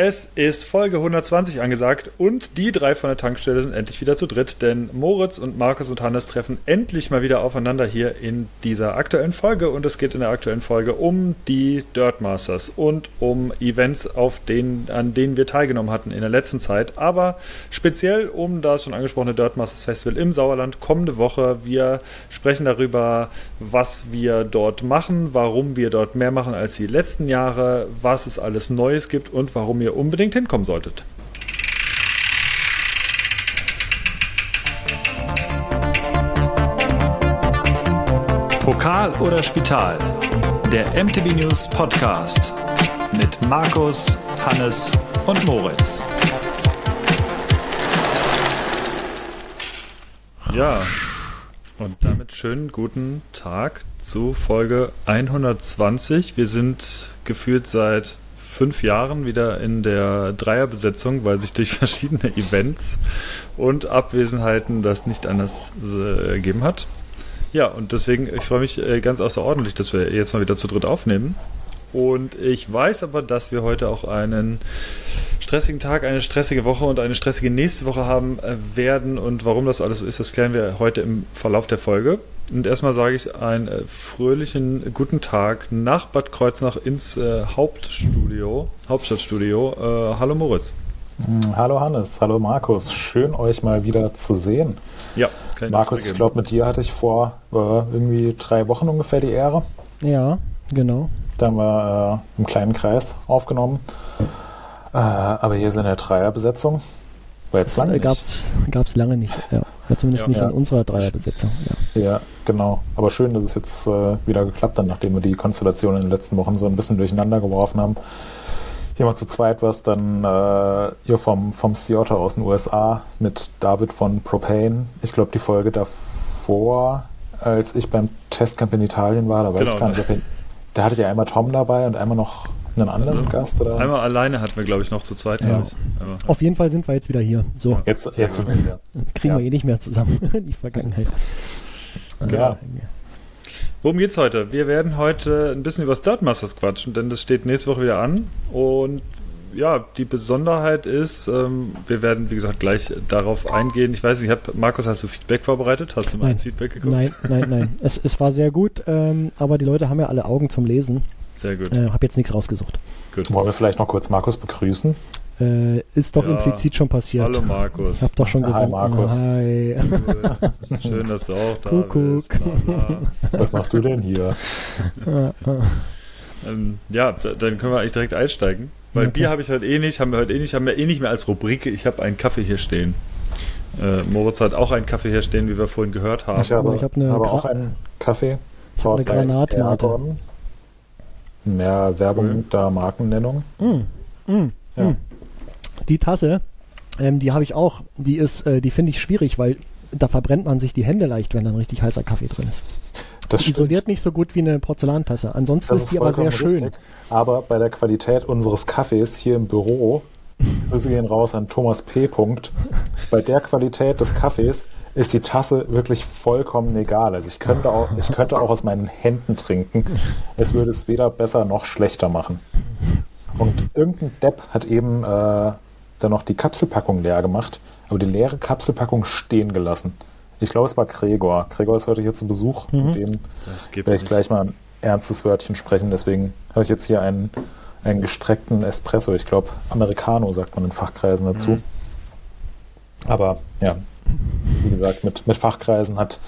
Es ist Folge 120 angesagt und die drei von der Tankstelle sind endlich wieder zu dritt, denn Moritz und Markus und Hannes treffen endlich mal wieder aufeinander hier in dieser aktuellen Folge und es geht in der aktuellen Folge um die Dirt Masters und um Events, auf denen, an denen wir teilgenommen hatten in der letzten Zeit, aber speziell um das schon angesprochene Dirt Masters Festival im Sauerland kommende Woche. Wir sprechen darüber, was wir dort machen, warum wir dort mehr machen als die letzten Jahre, was es alles Neues gibt und warum ihr ihr unbedingt hinkommen solltet. Pokal oder Spital? Der MTV News Podcast mit Markus, Hannes und Moritz. Ja, und damit schönen guten Tag zu Folge 120. Wir sind gefühlt seit fünf Jahren wieder in der Dreierbesetzung, weil sich durch verschiedene Events und Abwesenheiten das nicht anders äh, ergeben hat. Ja, und deswegen, ich freue mich äh, ganz außerordentlich, dass wir jetzt mal wieder zu dritt aufnehmen. Und ich weiß aber, dass wir heute auch einen stressigen Tag, eine stressige Woche und eine stressige nächste Woche haben äh, werden. Und warum das alles so ist, das klären wir heute im Verlauf der Folge. Und erstmal sage ich einen äh, fröhlichen guten Tag nach Bad Kreuznach ins äh, Hauptstudio, Hauptstadtstudio. Äh, hallo Moritz. Hm, hallo Hannes, hallo Markus. Schön euch mal wieder zu sehen. Ja, kann ich Markus, ich glaube, mit dir hatte ich vor äh, irgendwie drei Wochen ungefähr die Ehre. Ja, genau. Da haben wir äh, im kleinen Kreis aufgenommen. Äh, aber hier sind ja Dreierbesetzung. Jetzt lange gab es lange nicht. Ja. Ja, zumindest ja, nicht ja. in unserer Dreierbesetzung. Ja. ja, genau. Aber schön, dass es jetzt äh, wieder geklappt hat, nachdem wir die Konstellation in den letzten Wochen so ein bisschen durcheinander geworfen haben. Hier mal zu zweit was, dann äh, ihr vom, vom Seattle aus den USA mit David von Propane. Ich glaube, die Folge davor, als ich beim Testcamp in Italien war, da weiß genau, ich gar nicht, ob ich, da hattet ihr einmal Tom dabei und einmal noch einen anderen also, Gast? Oder? Einmal alleine hatten wir, glaube ich, noch zu zweit. Ja. Auf jeden Fall sind wir jetzt wieder hier. So. Ja, jetzt, jetzt sind wir wieder. Kriegen ja. wir eh nicht mehr zusammen, die Vergangenheit. Genau. Worum geht's heute? Wir werden heute ein bisschen über das Dirt Masters quatschen, denn das steht nächste Woche wieder an. Und ja, die Besonderheit ist, ähm, wir werden, wie gesagt, gleich darauf eingehen. Ich weiß nicht, hab, Markus, hast du Feedback vorbereitet? Hast du mal ins Feedback geguckt? Nein, nein, nein. es, es war sehr gut, ähm, aber die Leute haben ja alle Augen zum Lesen. Sehr gut. Äh, habe jetzt nichts rausgesucht. Gut. Wollen wir vielleicht noch kurz Markus begrüßen? Äh, ist doch ja. implizit schon passiert. Hallo Markus. Ich hab doch schon gewonnen. Hi Markus. Hi. Schön, dass du auch da Kuckuck. bist. Was machst du denn hier? ähm, ja, dann können wir eigentlich direkt einsteigen. Weil okay. Bier habe ich heute eh nicht, haben wir heute eh nicht, haben wir eh nicht mehr als Rubrik. Ich habe einen Kaffee hier stehen. Äh, Moritz hat auch einen Kaffee hier stehen, wie wir vorhin gehört haben. Ich habe, ich habe, eine habe auch einen Kaffee. Ich habe eine Granatmate mehr Werbung cool. der Markennennung. Mm, mm, ja. mm. Die Tasse, ähm, die habe ich auch. Die ist, äh, die finde ich schwierig, weil da verbrennt man sich die Hände leicht, wenn dann richtig heißer Kaffee drin ist. Das isoliert nicht so gut wie eine Porzellantasse. Ansonsten das ist sie aber sehr schön. Richtig. Aber bei der Qualität unseres Kaffees hier im Büro, Grüße gehen raus an Thomas P. Bei der Qualität des Kaffees ist die Tasse wirklich vollkommen egal. Also ich könnte auch, ich könnte auch aus meinen Händen trinken. Es würde es weder besser noch schlechter machen. Und irgendein Depp hat eben äh, dann noch die Kapselpackung leer gemacht, aber die leere Kapselpackung stehen gelassen. Ich glaube, es war Gregor. Gregor ist heute hier zu Besuch. Mhm. Mit dem werde ich gleich mal ein ernstes Wörtchen sprechen. Deswegen habe ich jetzt hier einen, einen gestreckten Espresso. Ich glaube, Americano sagt man in Fachkreisen dazu. Mhm. Aber ja, wie gesagt, mit, mit Fachkreisen hat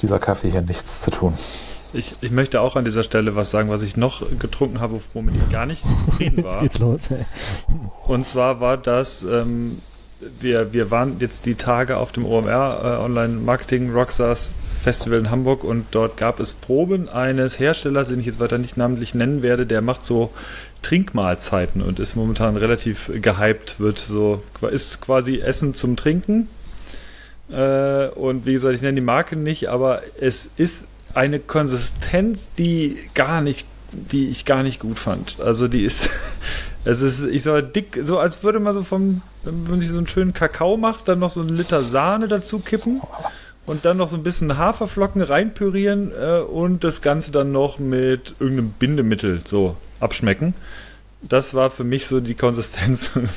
dieser Kaffee hier nichts zu tun. Ich, ich möchte auch an dieser Stelle was sagen, was ich noch getrunken habe, womit ich gar nicht zufrieden war. Jetzt geht's los. Ey. Und zwar war das, ähm, wir, wir waren jetzt die Tage auf dem OMR äh, Online Marketing Rockstars Festival in Hamburg und dort gab es Proben eines Herstellers, den ich jetzt weiter nicht namentlich nennen werde, der macht so Trinkmahlzeiten und ist momentan relativ gehypt, wird so, ist quasi Essen zum Trinken äh, und wie gesagt, ich nenne die Marke nicht, aber es ist eine Konsistenz, die gar nicht, die ich gar nicht gut fand. Also die ist, es ist, ich sag dick, so als würde man so vom, wenn man sich so einen schönen Kakao macht, dann noch so einen Liter Sahne dazu kippen und dann noch so ein bisschen Haferflocken reinpürieren äh, und das Ganze dann noch mit irgendeinem Bindemittel so abschmecken. das war für mich so die Konsistenz von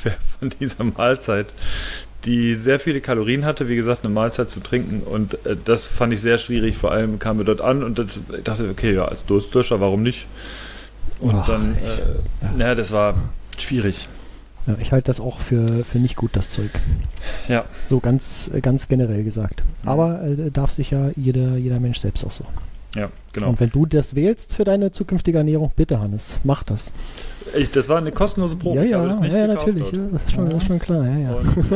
dieser Mahlzeit, die sehr viele Kalorien hatte, wie gesagt, eine Mahlzeit zu trinken. Und äh, das fand ich sehr schwierig. Vor allem kamen wir dort an und das, ich dachte, okay, ja, als Durstlöscher, warum nicht? Und Ach, dann, äh, ja. naja, das war schwierig. Ja, ich halte das auch für, für nicht gut, das Zeug. Ja. So ganz, ganz generell gesagt. Aber äh, darf sich ja jeder, jeder Mensch selbst auch so. Ja, genau. Und wenn du das wählst für deine zukünftige Ernährung, bitte Hannes, mach das. Ich, das war eine kostenlose Probe. Ja, ja, ja natürlich. Ja, das, ist schon, das, ist schon, klar. Ja, ja. Und,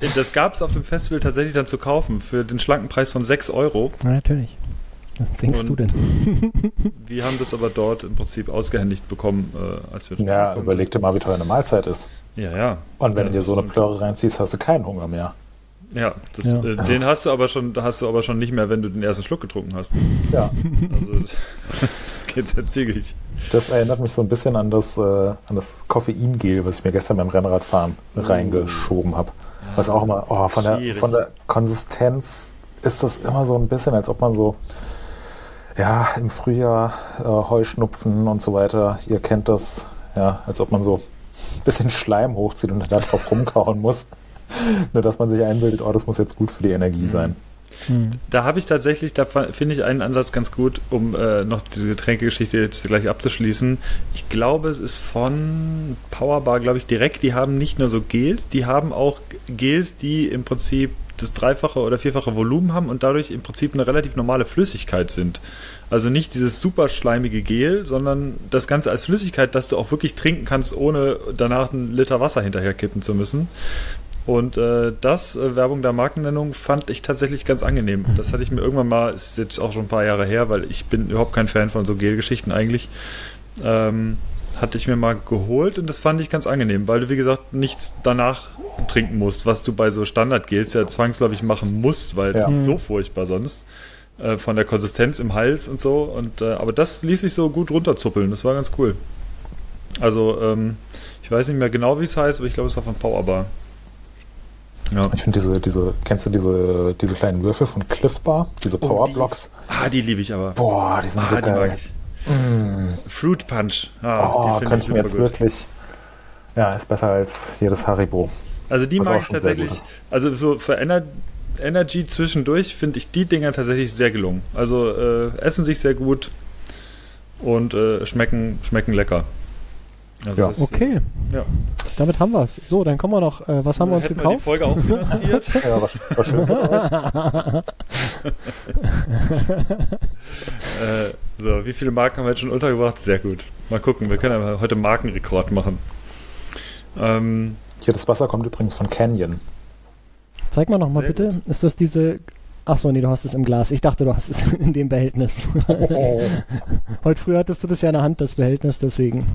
äh, das gab es auf dem Festival tatsächlich dann zu kaufen für den schlanken Preis von 6 Euro. Ja, natürlich. Was denkst Und du denn? wir haben das aber dort im Prinzip ausgehändigt bekommen, äh, als wir Ja, überleg dir mal, wie teuer eine Mahlzeit ist. Ja, ja. Und wenn ja, du dir so eine Plöre reinziehst, hast du keinen Hunger mehr. Ja, das, ja. Äh, den hast du aber schon, hast du aber schon nicht mehr, wenn du den ersten Schluck getrunken hast. Ja. Also das geht sehr zügig. Das erinnert mich so ein bisschen an das, äh, an das Koffeingel, was ich mir gestern beim Rennradfahren uh. reingeschoben habe. Ja, was auch immer, oh, von, der, von der Konsistenz ist das immer so ein bisschen, als ob man so, ja, im Frühjahr äh, Heuschnupfen und so weiter, ihr kennt das, ja, als ob man so ein bisschen Schleim hochzieht und da drauf rumkauen muss. Nur, dass man sich einbildet, oh, das muss jetzt gut für die Energie mhm. sein. Mhm. Da habe ich tatsächlich, da finde ich einen Ansatz ganz gut, um äh, noch diese Getränkegeschichte jetzt gleich abzuschließen. Ich glaube, es ist von Powerbar, glaube ich, direkt. Die haben nicht nur so Gels, die haben auch Gels, die im Prinzip das dreifache oder vierfache Volumen haben und dadurch im Prinzip eine relativ normale Flüssigkeit sind. Also nicht dieses super schleimige Gel, sondern das Ganze als Flüssigkeit, dass du auch wirklich trinken kannst, ohne danach einen Liter Wasser hinterher kippen zu müssen. Und äh, das, äh, Werbung der Markennennung, fand ich tatsächlich ganz angenehm. Mhm. Das hatte ich mir irgendwann mal, ist jetzt auch schon ein paar Jahre her, weil ich bin überhaupt kein Fan von so Gelgeschichten eigentlich. Ähm, hatte ich mir mal geholt und das fand ich ganz angenehm, weil du, wie gesagt, nichts danach trinken musst, was du bei so Standardgels ja zwangsläufig machen musst, weil ja. das ist so furchtbar sonst. Äh, von der Konsistenz im Hals und so. Und, äh, aber das ließ sich so gut runterzuppeln. Das war ganz cool. Also, ähm, ich weiß nicht mehr genau, wie es heißt, aber ich glaube, es war von Powerbar. Ja. Ich finde diese, diese, kennst du diese, diese kleinen Würfel von Cliff Bar? Diese Powerblocks? Oh, ah, die liebe ich aber. Boah, die sind ah, so geil. Mm. Fruit Punch. Ah, oh, könnte ich mir jetzt gut. wirklich. Ja, ist besser als jedes Haribo. Also die mag ich tatsächlich. Also so für Ener Energy zwischendurch finde ich die Dinger tatsächlich sehr gelungen. Also äh, essen sich sehr gut und äh, schmecken, schmecken lecker. Also ja. Das, okay. Ja. Damit haben wir es. So, dann kommen wir noch. Äh, was haben wir uns gekauft? Wir die Folge auch finanziert. ja, war, war schön. äh, so, wie viele Marken haben wir jetzt schon untergebracht? Sehr gut. Mal gucken, wir können ja heute Markenrekord machen. Ähm, Hier, das Wasser kommt übrigens von Canyon. Zeig mal nochmal bitte. Gut. Ist das diese Ach so, nee, du hast es im Glas. Ich dachte, du hast es in dem Behältnis. Oh. Heute früh hattest du das ja in der Hand, das Behältnis, deswegen.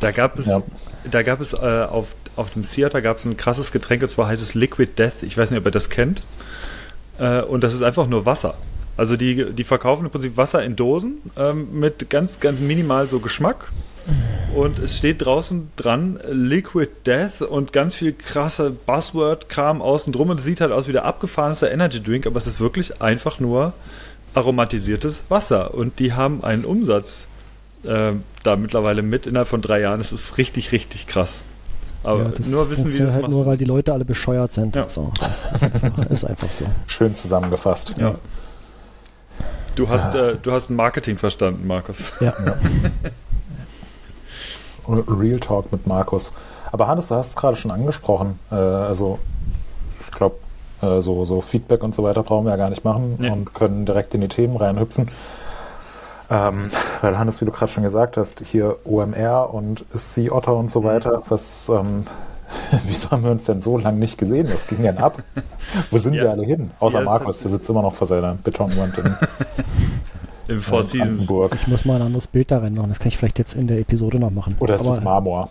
Da gab es, ja. da gab es äh, auf, auf dem Theater gab es ein krasses Getränk, und zwar heißt es Liquid Death. Ich weiß nicht, ob ihr das kennt. Äh, und das ist einfach nur Wasser. Also die, die verkaufen im Prinzip Wasser in Dosen ähm, mit ganz, ganz minimal so Geschmack. Und es steht draußen dran Liquid Death und ganz viel krasse Buzzword-Kram außen drum. Und es sieht halt aus wie der abgefahrenste Energy Drink, aber es ist wirklich einfach nur aromatisiertes Wasser. Und die haben einen Umsatz äh, da mittlerweile mit innerhalb von drei Jahren. Das ist richtig, richtig krass. Aber ja, nur wissen, wie das halt nur, weil die Leute alle bescheuert sind. Ja. So, das ist einfach, ist einfach, so. Schön zusammengefasst. Ja. Du hast, ja. äh, du hast Marketing verstanden, Markus. Ja. Real Talk mit Markus. Aber Hannes, du hast es gerade schon angesprochen. Äh, also, ich glaube, äh, so, so Feedback und so weiter brauchen wir ja gar nicht machen nee. und können direkt in die Themen reinhüpfen. Ähm, weil Hannes, wie du gerade schon gesagt hast, hier OMR und Sea Otter und so mhm. weiter, was, ähm, wieso haben wir uns denn so lange nicht gesehen? Was ging denn ab? Wo sind ja. wir alle hin? Außer ja, Markus, der sitzt immer noch vor seiner Betonwand Im Four äh, Seasons. Ich muss mal ein anderes Bild da rein machen. Das kann ich vielleicht jetzt in der Episode noch machen. Oder ist Aber, das Marmor?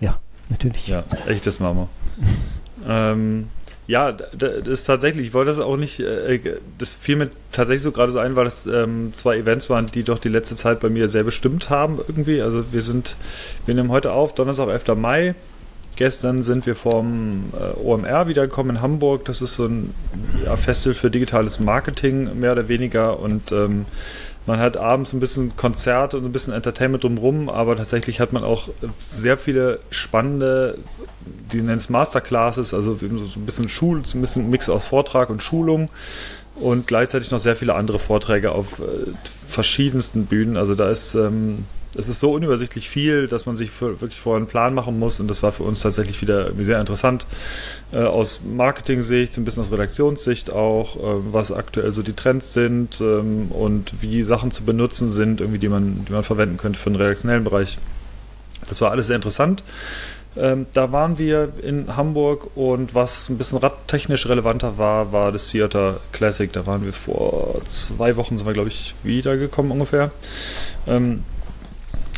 Ja, natürlich. Ja, echtes Marmor. ähm, ja, das ist tatsächlich, ich wollte das auch nicht, äh, das fiel mir tatsächlich so gerade so ein, weil das ähm, zwei Events waren, die doch die letzte Zeit bei mir sehr bestimmt haben irgendwie. Also wir sind, wir nehmen heute auf, Donnerstag, 11. Mai. Gestern sind wir vom äh, OMR wiedergekommen in Hamburg. Das ist so ein ja, Festival für digitales Marketing, mehr oder weniger. Und ähm, Man hat abends ein bisschen Konzerte und ein bisschen Entertainment drumherum, aber tatsächlich hat man auch sehr viele spannende, die nennen es Masterclasses, also so ein bisschen Schul, so ein bisschen Mix aus Vortrag und Schulung und gleichzeitig noch sehr viele andere Vorträge auf äh, verschiedensten Bühnen. Also da ist ähm, es ist so unübersichtlich viel, dass man sich für, wirklich vorher einen Plan machen muss und das war für uns tatsächlich wieder sehr interessant. Äh, aus Marketing-Sicht, ein bisschen aus Redaktionssicht auch, äh, was aktuell so die Trends sind ähm, und wie Sachen zu benutzen sind, irgendwie, die man, die man verwenden könnte für den redaktionellen Bereich. Das war alles sehr interessant. Ähm, da waren wir in Hamburg und was ein bisschen radtechnisch relevanter war, war das Theater Classic. Da waren wir vor zwei Wochen, sind wir, glaube ich, wiedergekommen ungefähr. Ähm,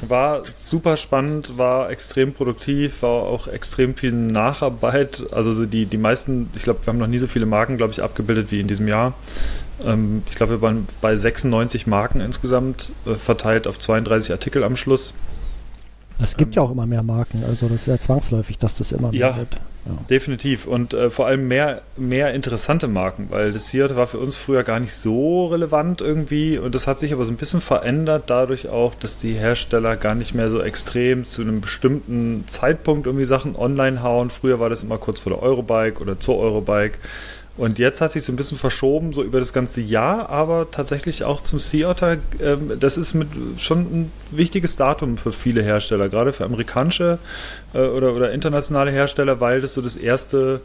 war super spannend, war extrem produktiv, war auch extrem viel Nacharbeit. Also die, die meisten, ich glaube, wir haben noch nie so viele Marken, glaube ich, abgebildet wie in diesem Jahr. Ähm, ich glaube, wir waren bei 96 Marken insgesamt, äh, verteilt auf 32 Artikel am Schluss. Es gibt ähm, ja auch immer mehr Marken, also das ist ja zwangsläufig, dass das immer mehr ja, wird. Ja. Definitiv und äh, vor allem mehr, mehr interessante Marken, weil das hier war für uns früher gar nicht so relevant irgendwie und das hat sich aber so ein bisschen verändert, dadurch auch, dass die Hersteller gar nicht mehr so extrem zu einem bestimmten Zeitpunkt irgendwie Sachen online hauen. Früher war das immer kurz vor der Eurobike oder zur Eurobike und jetzt hat sich so ein bisschen verschoben, so über das ganze Jahr, aber tatsächlich auch zum Sea Otter. Ähm, das ist mit schon ein wichtiges Datum für viele Hersteller, gerade für amerikanische äh, oder, oder internationale Hersteller, weil das so das erste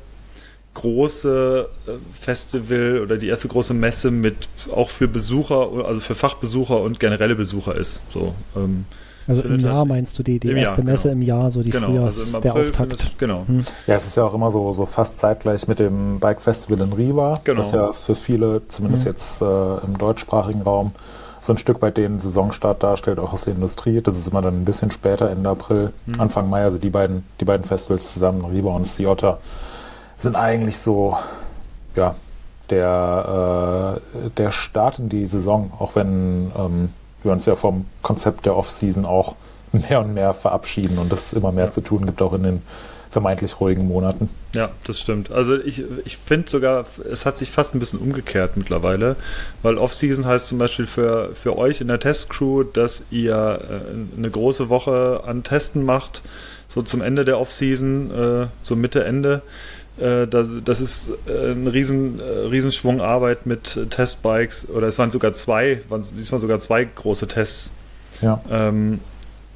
große äh, Festival oder die erste große Messe mit auch für Besucher, also für Fachbesucher und generelle Besucher ist. So, ähm, also im Jahr meinst du die, die erste Jahr, Messe genau. im Jahr, so die genau, Frühjahrs, also der Auftakt. Das, genau. Hm. Ja, es ist ja auch immer so, so fast zeitgleich mit dem Bike Festival in Riva, genau. was ja für viele, zumindest hm. jetzt äh, im deutschsprachigen Raum, so ein Stück weit den Saisonstart darstellt, auch aus der Industrie. Das ist immer dann ein bisschen später, Ende April, hm. Anfang Mai, also die beiden, die beiden Festivals zusammen, Riva und Ciotta, sind eigentlich so, ja, der, äh, der Start in die Saison, auch wenn ähm, wir uns ja vom Konzept der Off-Season auch mehr und mehr verabschieden und es immer mehr zu tun gibt, auch in den vermeintlich ruhigen Monaten. Ja, das stimmt. Also ich, ich finde sogar, es hat sich fast ein bisschen umgekehrt mittlerweile, weil Off-Season heißt zum Beispiel für, für euch in der Testcrew, dass ihr äh, eine große Woche an Testen macht, so zum Ende der Off-Season, äh, so Mitte, Ende. Äh, das, ist äh, ein riesen, äh, Riesenschwung Arbeit mit Testbikes oder es waren sogar zwei, waren diesmal sogar zwei große Tests. Ja. Ähm,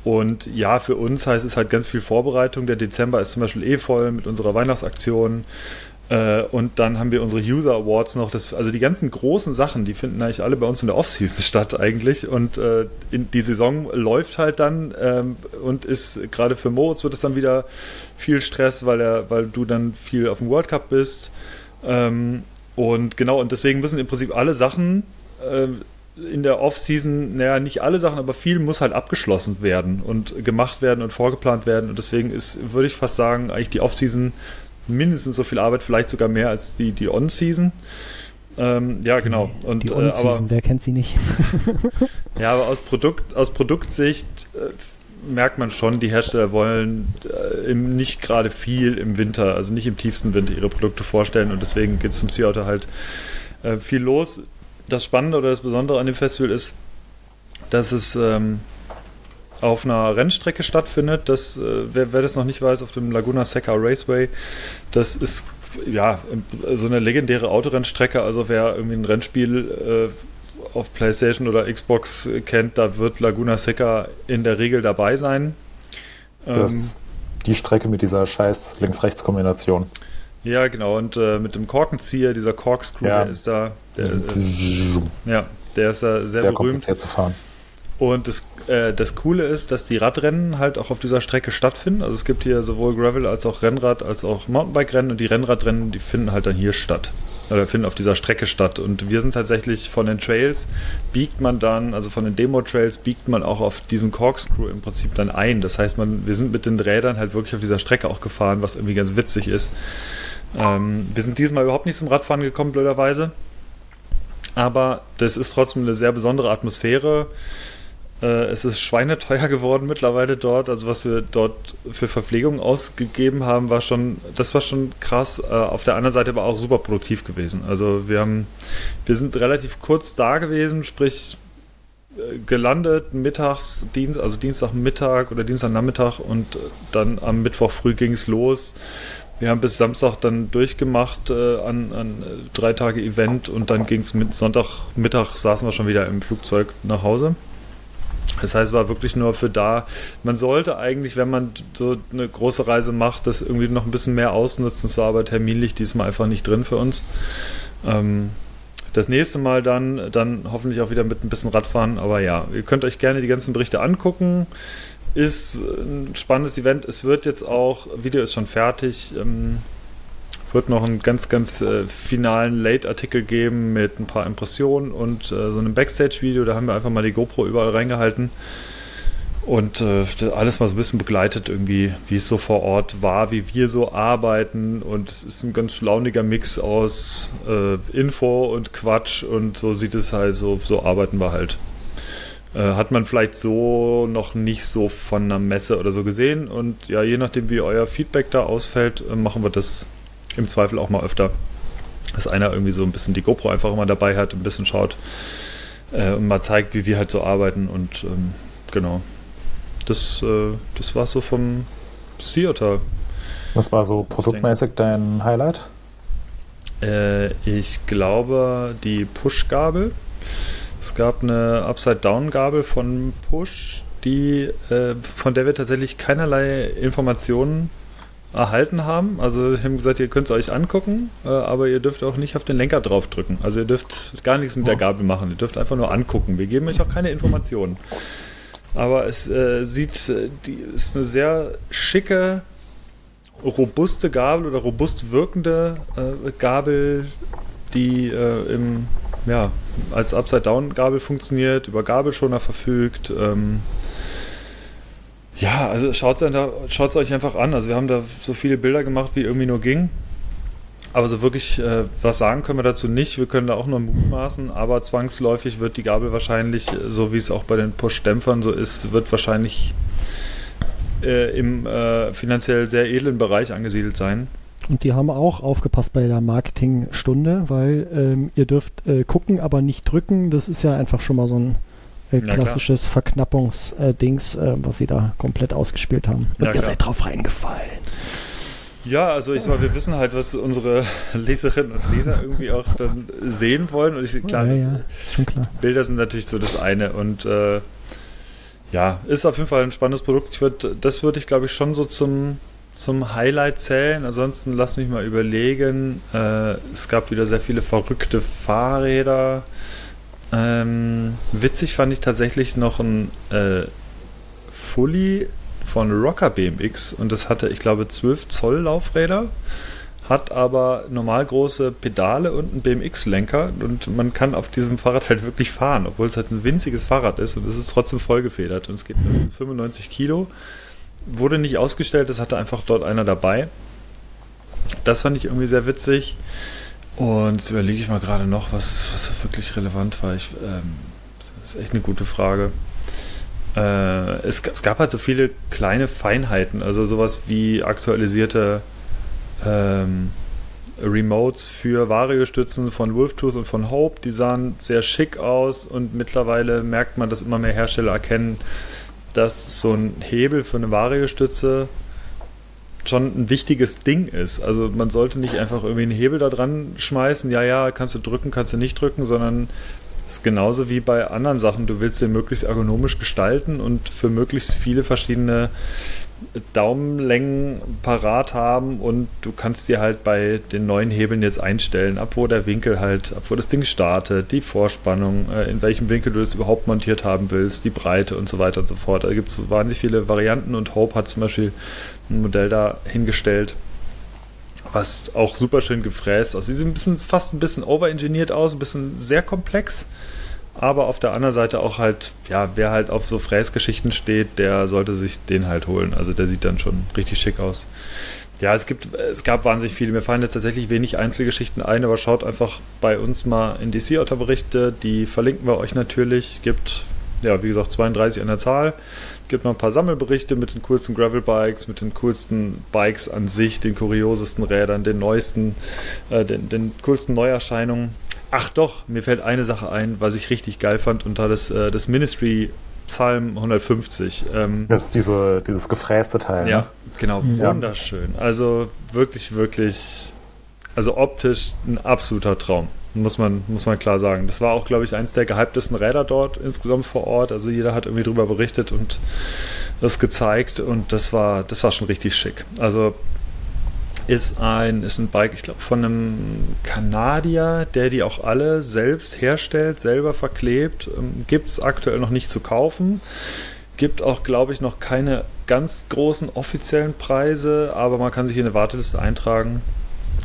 und ja, für uns heißt es halt ganz viel Vorbereitung. Der Dezember ist zum Beispiel eh voll mit unserer Weihnachtsaktion. Äh, und dann haben wir unsere User Awards noch. Das, also die ganzen großen Sachen, die finden eigentlich alle bei uns in der Offseason statt eigentlich. Und äh, in, die Saison läuft halt dann ähm, und ist gerade für Moritz wird es dann wieder viel Stress, weil er, weil du dann viel auf dem World Cup bist. Ähm, und genau, und deswegen müssen im Prinzip alle Sachen äh, in der Offseason, naja, nicht alle Sachen, aber viel muss halt abgeschlossen werden und gemacht werden und vorgeplant werden. Und deswegen ist, würde ich fast sagen, eigentlich die Offseason mindestens so viel Arbeit, vielleicht sogar mehr als die, die On-Season. Ähm, ja, genau. Und, die äh, aber, wer kennt sie nicht? ja, aber aus, Produkt, aus Produktsicht äh, merkt man schon, die Hersteller wollen äh, im, nicht gerade viel im Winter, also nicht im tiefsten Winter ihre Produkte vorstellen und deswegen geht es zum Sea Auto halt äh, viel los. Das Spannende oder das Besondere an dem Festival ist, dass es ähm, auf einer Rennstrecke stattfindet. Das, äh, wer, wer, das noch nicht weiß, auf dem Laguna Seca Raceway, das ist ja so eine legendäre Autorennstrecke. Also wer irgendwie ein Rennspiel äh, auf PlayStation oder Xbox kennt, da wird Laguna Seca in der Regel dabei sein. Das ähm, die Strecke mit dieser scheiß Links-Rechts-Kombination. Ja, genau. Und äh, mit dem Korkenzieher, dieser Corkscrew, ja. der ist da. Der, äh, ja, der ist da sehr, sehr berühmt. kompliziert zu fahren. Und das, äh, das Coole ist, dass die Radrennen halt auch auf dieser Strecke stattfinden. Also es gibt hier sowohl Gravel als auch Rennrad als auch Mountainbike-Rennen und die Rennradrennen, die finden halt dann hier statt. Oder finden auf dieser Strecke statt. Und wir sind tatsächlich von den Trails, biegt man dann, also von den Demo-Trails, biegt man auch auf diesen Corkscrew im Prinzip dann ein. Das heißt, man, wir sind mit den Rädern halt wirklich auf dieser Strecke auch gefahren, was irgendwie ganz witzig ist. Ähm, wir sind diesmal überhaupt nicht zum Radfahren gekommen, blöderweise. Aber das ist trotzdem eine sehr besondere Atmosphäre. Äh, es ist schweineteuer geworden mittlerweile dort. Also was wir dort für Verpflegung ausgegeben haben, war schon, das war schon krass. Äh, auf der anderen Seite aber auch super produktiv gewesen. Also wir haben, wir sind relativ kurz da gewesen, sprich gelandet, mittags, Dienst, also Dienstagmittag oder Dienstagnachmittag und dann am Mittwoch früh ging es los. Wir haben bis Samstag dann durchgemacht äh, an, an drei Tage Event und dann ging es mit Sonntagmittag saßen wir schon wieder im Flugzeug nach Hause. Das heißt, es war wirklich nur für da. Man sollte eigentlich, wenn man so eine große Reise macht, das irgendwie noch ein bisschen mehr ausnutzen. Es war aber terminlich diesmal einfach nicht drin für uns. Ähm, das nächste Mal dann, dann hoffentlich auch wieder mit ein bisschen Radfahren. Aber ja, ihr könnt euch gerne die ganzen Berichte angucken. Ist ein spannendes Event. Es wird jetzt auch, Video ist schon fertig. Ähm, wird noch einen ganz, ganz äh, finalen Late-Artikel geben mit ein paar Impressionen und äh, so einem Backstage-Video. Da haben wir einfach mal die GoPro überall reingehalten und äh, alles mal so ein bisschen begleitet irgendwie, wie es so vor Ort war, wie wir so arbeiten und es ist ein ganz schlauniger Mix aus äh, Info und Quatsch und so sieht es halt so, so arbeiten wir halt. Äh, hat man vielleicht so noch nicht so von einer Messe oder so gesehen und ja, je nachdem wie euer Feedback da ausfällt, äh, machen wir das im Zweifel auch mal öfter, dass einer irgendwie so ein bisschen die GoPro einfach immer dabei hat, ein bisschen schaut äh, und mal zeigt, wie wir halt so arbeiten und ähm, genau das, äh, das war so vom Theater. Was war so produktmäßig dein Highlight? Äh, ich glaube die Push-Gabel. Es gab eine Upside-Down-Gabel von Push, die, äh, von der wir tatsächlich keinerlei Informationen erhalten haben. Also wir haben gesagt, ihr könnt es euch angucken, äh, aber ihr dürft auch nicht auf den Lenker draufdrücken. Also ihr dürft gar nichts mit oh. der Gabel machen. Ihr dürft einfach nur angucken. Wir geben euch auch keine Informationen. Aber es äh, sieht, äh, die ist eine sehr schicke, robuste Gabel oder robust wirkende äh, Gabel, die äh, im, ja, als Upside-Down-Gabel funktioniert, über Gabelschoner verfügt. Ähm, ja, also schaut es euch einfach an. Also wir haben da so viele Bilder gemacht, wie irgendwie nur ging. Aber so wirklich äh, was sagen können wir dazu nicht. Wir können da auch nur mutmaßen, aber zwangsläufig wird die Gabel wahrscheinlich, so wie es auch bei den Push-Dämpfern so ist, wird wahrscheinlich äh, im äh, finanziell sehr edlen Bereich angesiedelt sein. Und die haben auch aufgepasst bei der Marketingstunde, weil ähm, ihr dürft äh, gucken, aber nicht drücken. Das ist ja einfach schon mal so ein äh, klassisches Verknappungsdings, äh, was sie da komplett ausgespielt haben. Und ihr seid drauf reingefallen. Ja, also ich meine, wir wissen halt, was unsere Leserinnen und Leser irgendwie auch dann sehen wollen. Und ich, klar, ja, ja, schon klar. Bilder sind natürlich so das eine. Und äh, ja, ist auf jeden Fall ein spannendes Produkt. Würd, das würde ich, glaube ich, schon so zum, zum Highlight zählen. Ansonsten lass mich mal überlegen. Äh, es gab wieder sehr viele verrückte Fahrräder. Ähm, witzig fand ich tatsächlich noch ein äh, Fully von Rocker BMX und das hatte, ich glaube, 12 Zoll Laufräder, hat aber normal große Pedale und einen BMX-Lenker und man kann auf diesem Fahrrad halt wirklich fahren, obwohl es halt ein winziges Fahrrad ist und es ist trotzdem vollgefedert und es geht 95 Kilo. Wurde nicht ausgestellt, es hatte einfach dort einer dabei. Das fand ich irgendwie sehr witzig. Und jetzt überlege ich mal gerade noch, was, was wirklich relevant war. Ich, ähm, das ist echt eine gute Frage äh, es, es, gab halt so viele kleine Feinheiten, also sowas wie aktualisierte ähm, Remotes für Vario-Stützen von Wolftooth und von Hope, die sahen sehr schick aus und mittlerweile merkt man, dass immer mehr Hersteller erkennen, dass so ein Hebel für eine Vario-Stütze schon ein wichtiges Ding ist. Also man sollte nicht einfach irgendwie einen Hebel da dran schmeißen, ja, ja, kannst du drücken, kannst du nicht drücken, sondern ist genauso wie bei anderen Sachen. Du willst den möglichst ergonomisch gestalten und für möglichst viele verschiedene Daumenlängen parat haben und du kannst dir halt bei den neuen Hebeln jetzt einstellen, ab wo der Winkel halt, ab wo das Ding startet, die Vorspannung, äh, in welchem Winkel du das überhaupt montiert haben willst, die Breite und so weiter und so fort. Da gibt es wahnsinnig viele Varianten und Hope hat zum Beispiel ein Modell da hingestellt, was auch super schön gefräst aussieht. Sieht ein bisschen, fast ein bisschen overengineert aus, ein bisschen sehr komplex. Aber auf der anderen Seite auch halt, ja, wer halt auf so Fräsgeschichten steht, der sollte sich den halt holen. Also der sieht dann schon richtig schick aus. Ja, es gibt, es gab wahnsinnig viele. Mir fallen jetzt tatsächlich wenig Einzelgeschichten ein, aber schaut einfach bei uns mal in die Sea Otter Berichte. Die verlinken wir euch natürlich. Gibt, ja, wie gesagt, 32 an der Zahl gibt noch ein paar Sammelberichte mit den coolsten Gravel-Bikes, mit den coolsten Bikes an sich, den kuriosesten Rädern, den neuesten, äh, den, den coolsten Neuerscheinungen. Ach doch, mir fällt eine Sache ein, was ich richtig geil fand, und da das, äh, das Ministry Psalm 150. Ähm, das ist diese, dieses gefräste Teil. Ja, ne? genau, ja. wunderschön. Also wirklich, wirklich, also optisch ein absoluter Traum, muss man, muss man klar sagen. Das war auch, glaube ich, eins der gehyptesten Räder dort insgesamt vor Ort. Also jeder hat irgendwie drüber berichtet und das gezeigt und das war, das war schon richtig schick. Also ist ein, ist ein Bike, ich glaube, von einem Kanadier, der die auch alle selbst herstellt, selber verklebt. Ähm, Gibt es aktuell noch nicht zu kaufen. Gibt auch, glaube ich, noch keine ganz großen offiziellen Preise, aber man kann sich in eine Warteliste eintragen.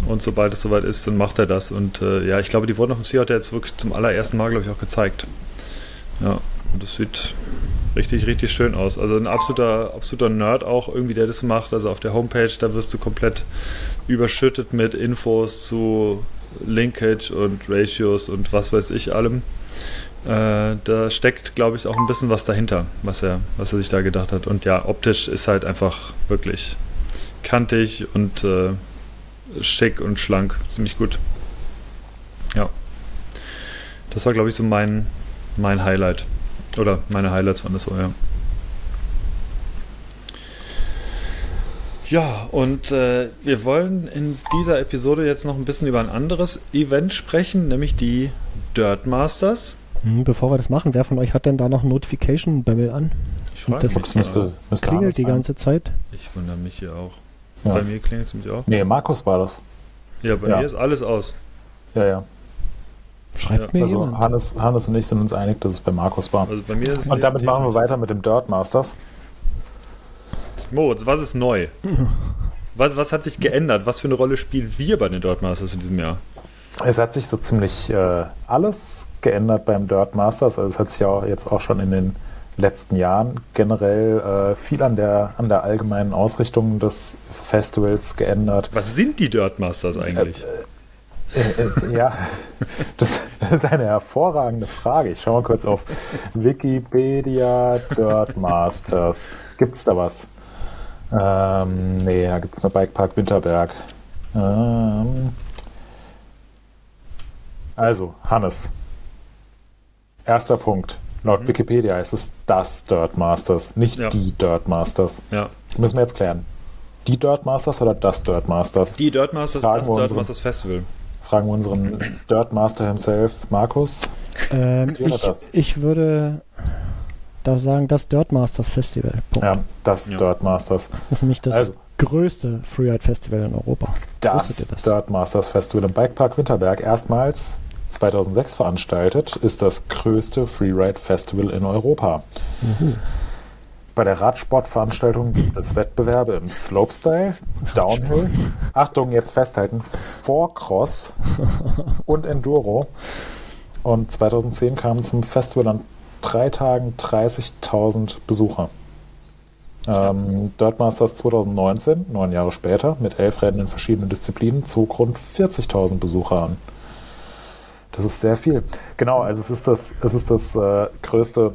Und sobald es soweit ist, dann macht er das. Und äh, ja, ich glaube, die wurden auf dem Sea jetzt wirklich zum allerersten Mal, glaube ich, auch gezeigt. Ja, und das sieht richtig, richtig schön aus. Also ein absoluter, absoluter Nerd auch irgendwie, der das macht. Also auf der Homepage, da wirst du komplett überschüttet mit Infos zu Linkage und Ratios und was weiß ich allem. Äh, da steckt, glaube ich, auch ein bisschen was dahinter, was er, was er sich da gedacht hat. Und ja, optisch ist halt einfach wirklich kantig und äh, schick und schlank. Ziemlich gut. Ja. Das war, glaube ich, so mein, mein Highlight. Oder meine Highlights waren das so, ja. Ja, und äh, wir wollen in dieser Episode jetzt noch ein bisschen über ein anderes Event sprechen, nämlich die Dirt Masters. Hm, bevor wir das machen, wer von euch hat denn da noch Notification Bell an? Ich frage das mich. Müsste, müsste klingelt die ganze Zeit. Ich wundere mich hier auch. Ja. Bei mir klingelt es mich auch. Nee, Markus war das. Ja, bei ja. mir ist alles aus. Ja, ja. Schreibt ja. mir also jemand. Hannes, Hannes und ich sind uns einig, dass es bei Markus war. Also bei mir ist und damit machen wir weiter mit dem Dirt Masters. Moritz, was ist neu? Was, was hat sich geändert? Was für eine Rolle spielen wir bei den Dirt Masters in diesem Jahr? Es hat sich so ziemlich äh, alles geändert beim Dirt Masters. Also es hat sich ja auch jetzt auch schon in den letzten Jahren generell äh, viel an der, an der allgemeinen Ausrichtung des Festivals geändert. Was sind die Dirt Masters eigentlich? Äh, äh, äh, ja, das, ist eine hervorragende Frage. Ich schaue mal kurz auf Wikipedia Dirt Masters. Gibt es da was? Ähm, nee, da gibt es nur Bikepark Winterberg. Ähm, also, Hannes. Erster Punkt. Laut mhm. Wikipedia ist es das Dirt Masters, nicht ja. die Dirt Masters. Ja. Müssen wir jetzt klären. Die Dirt Masters oder das Dirt Masters? Die Dirt Masters, Fragen das Dirt Masters Festival. Fragen wir unseren Dirt Master himself, Markus. Ähm, ich, ich, würde da sagen, das Dirt Masters Festival. Punkt. Ja, das ja. Dirt Masters. Das ist nämlich das also, größte Freeride Festival in Europa. Das, das Dirt Masters Festival im Bikepark Winterberg erstmals 2006 veranstaltet, ist das größte Freeride Festival in Europa. Mhm. Bei der Radsportveranstaltung gibt es Wettbewerbe im Slopestyle, Downhill, Achtung, jetzt festhalten, Four-Cross und Enduro. Und 2010 kamen zum Festival an drei Tagen 30.000 Besucher. Ähm, Dirt Masters 2019, neun Jahre später, mit elf Rennen in verschiedenen Disziplinen, zog rund 40.000 Besucher an. Das ist sehr viel. Genau, also es ist das, es ist das äh, größte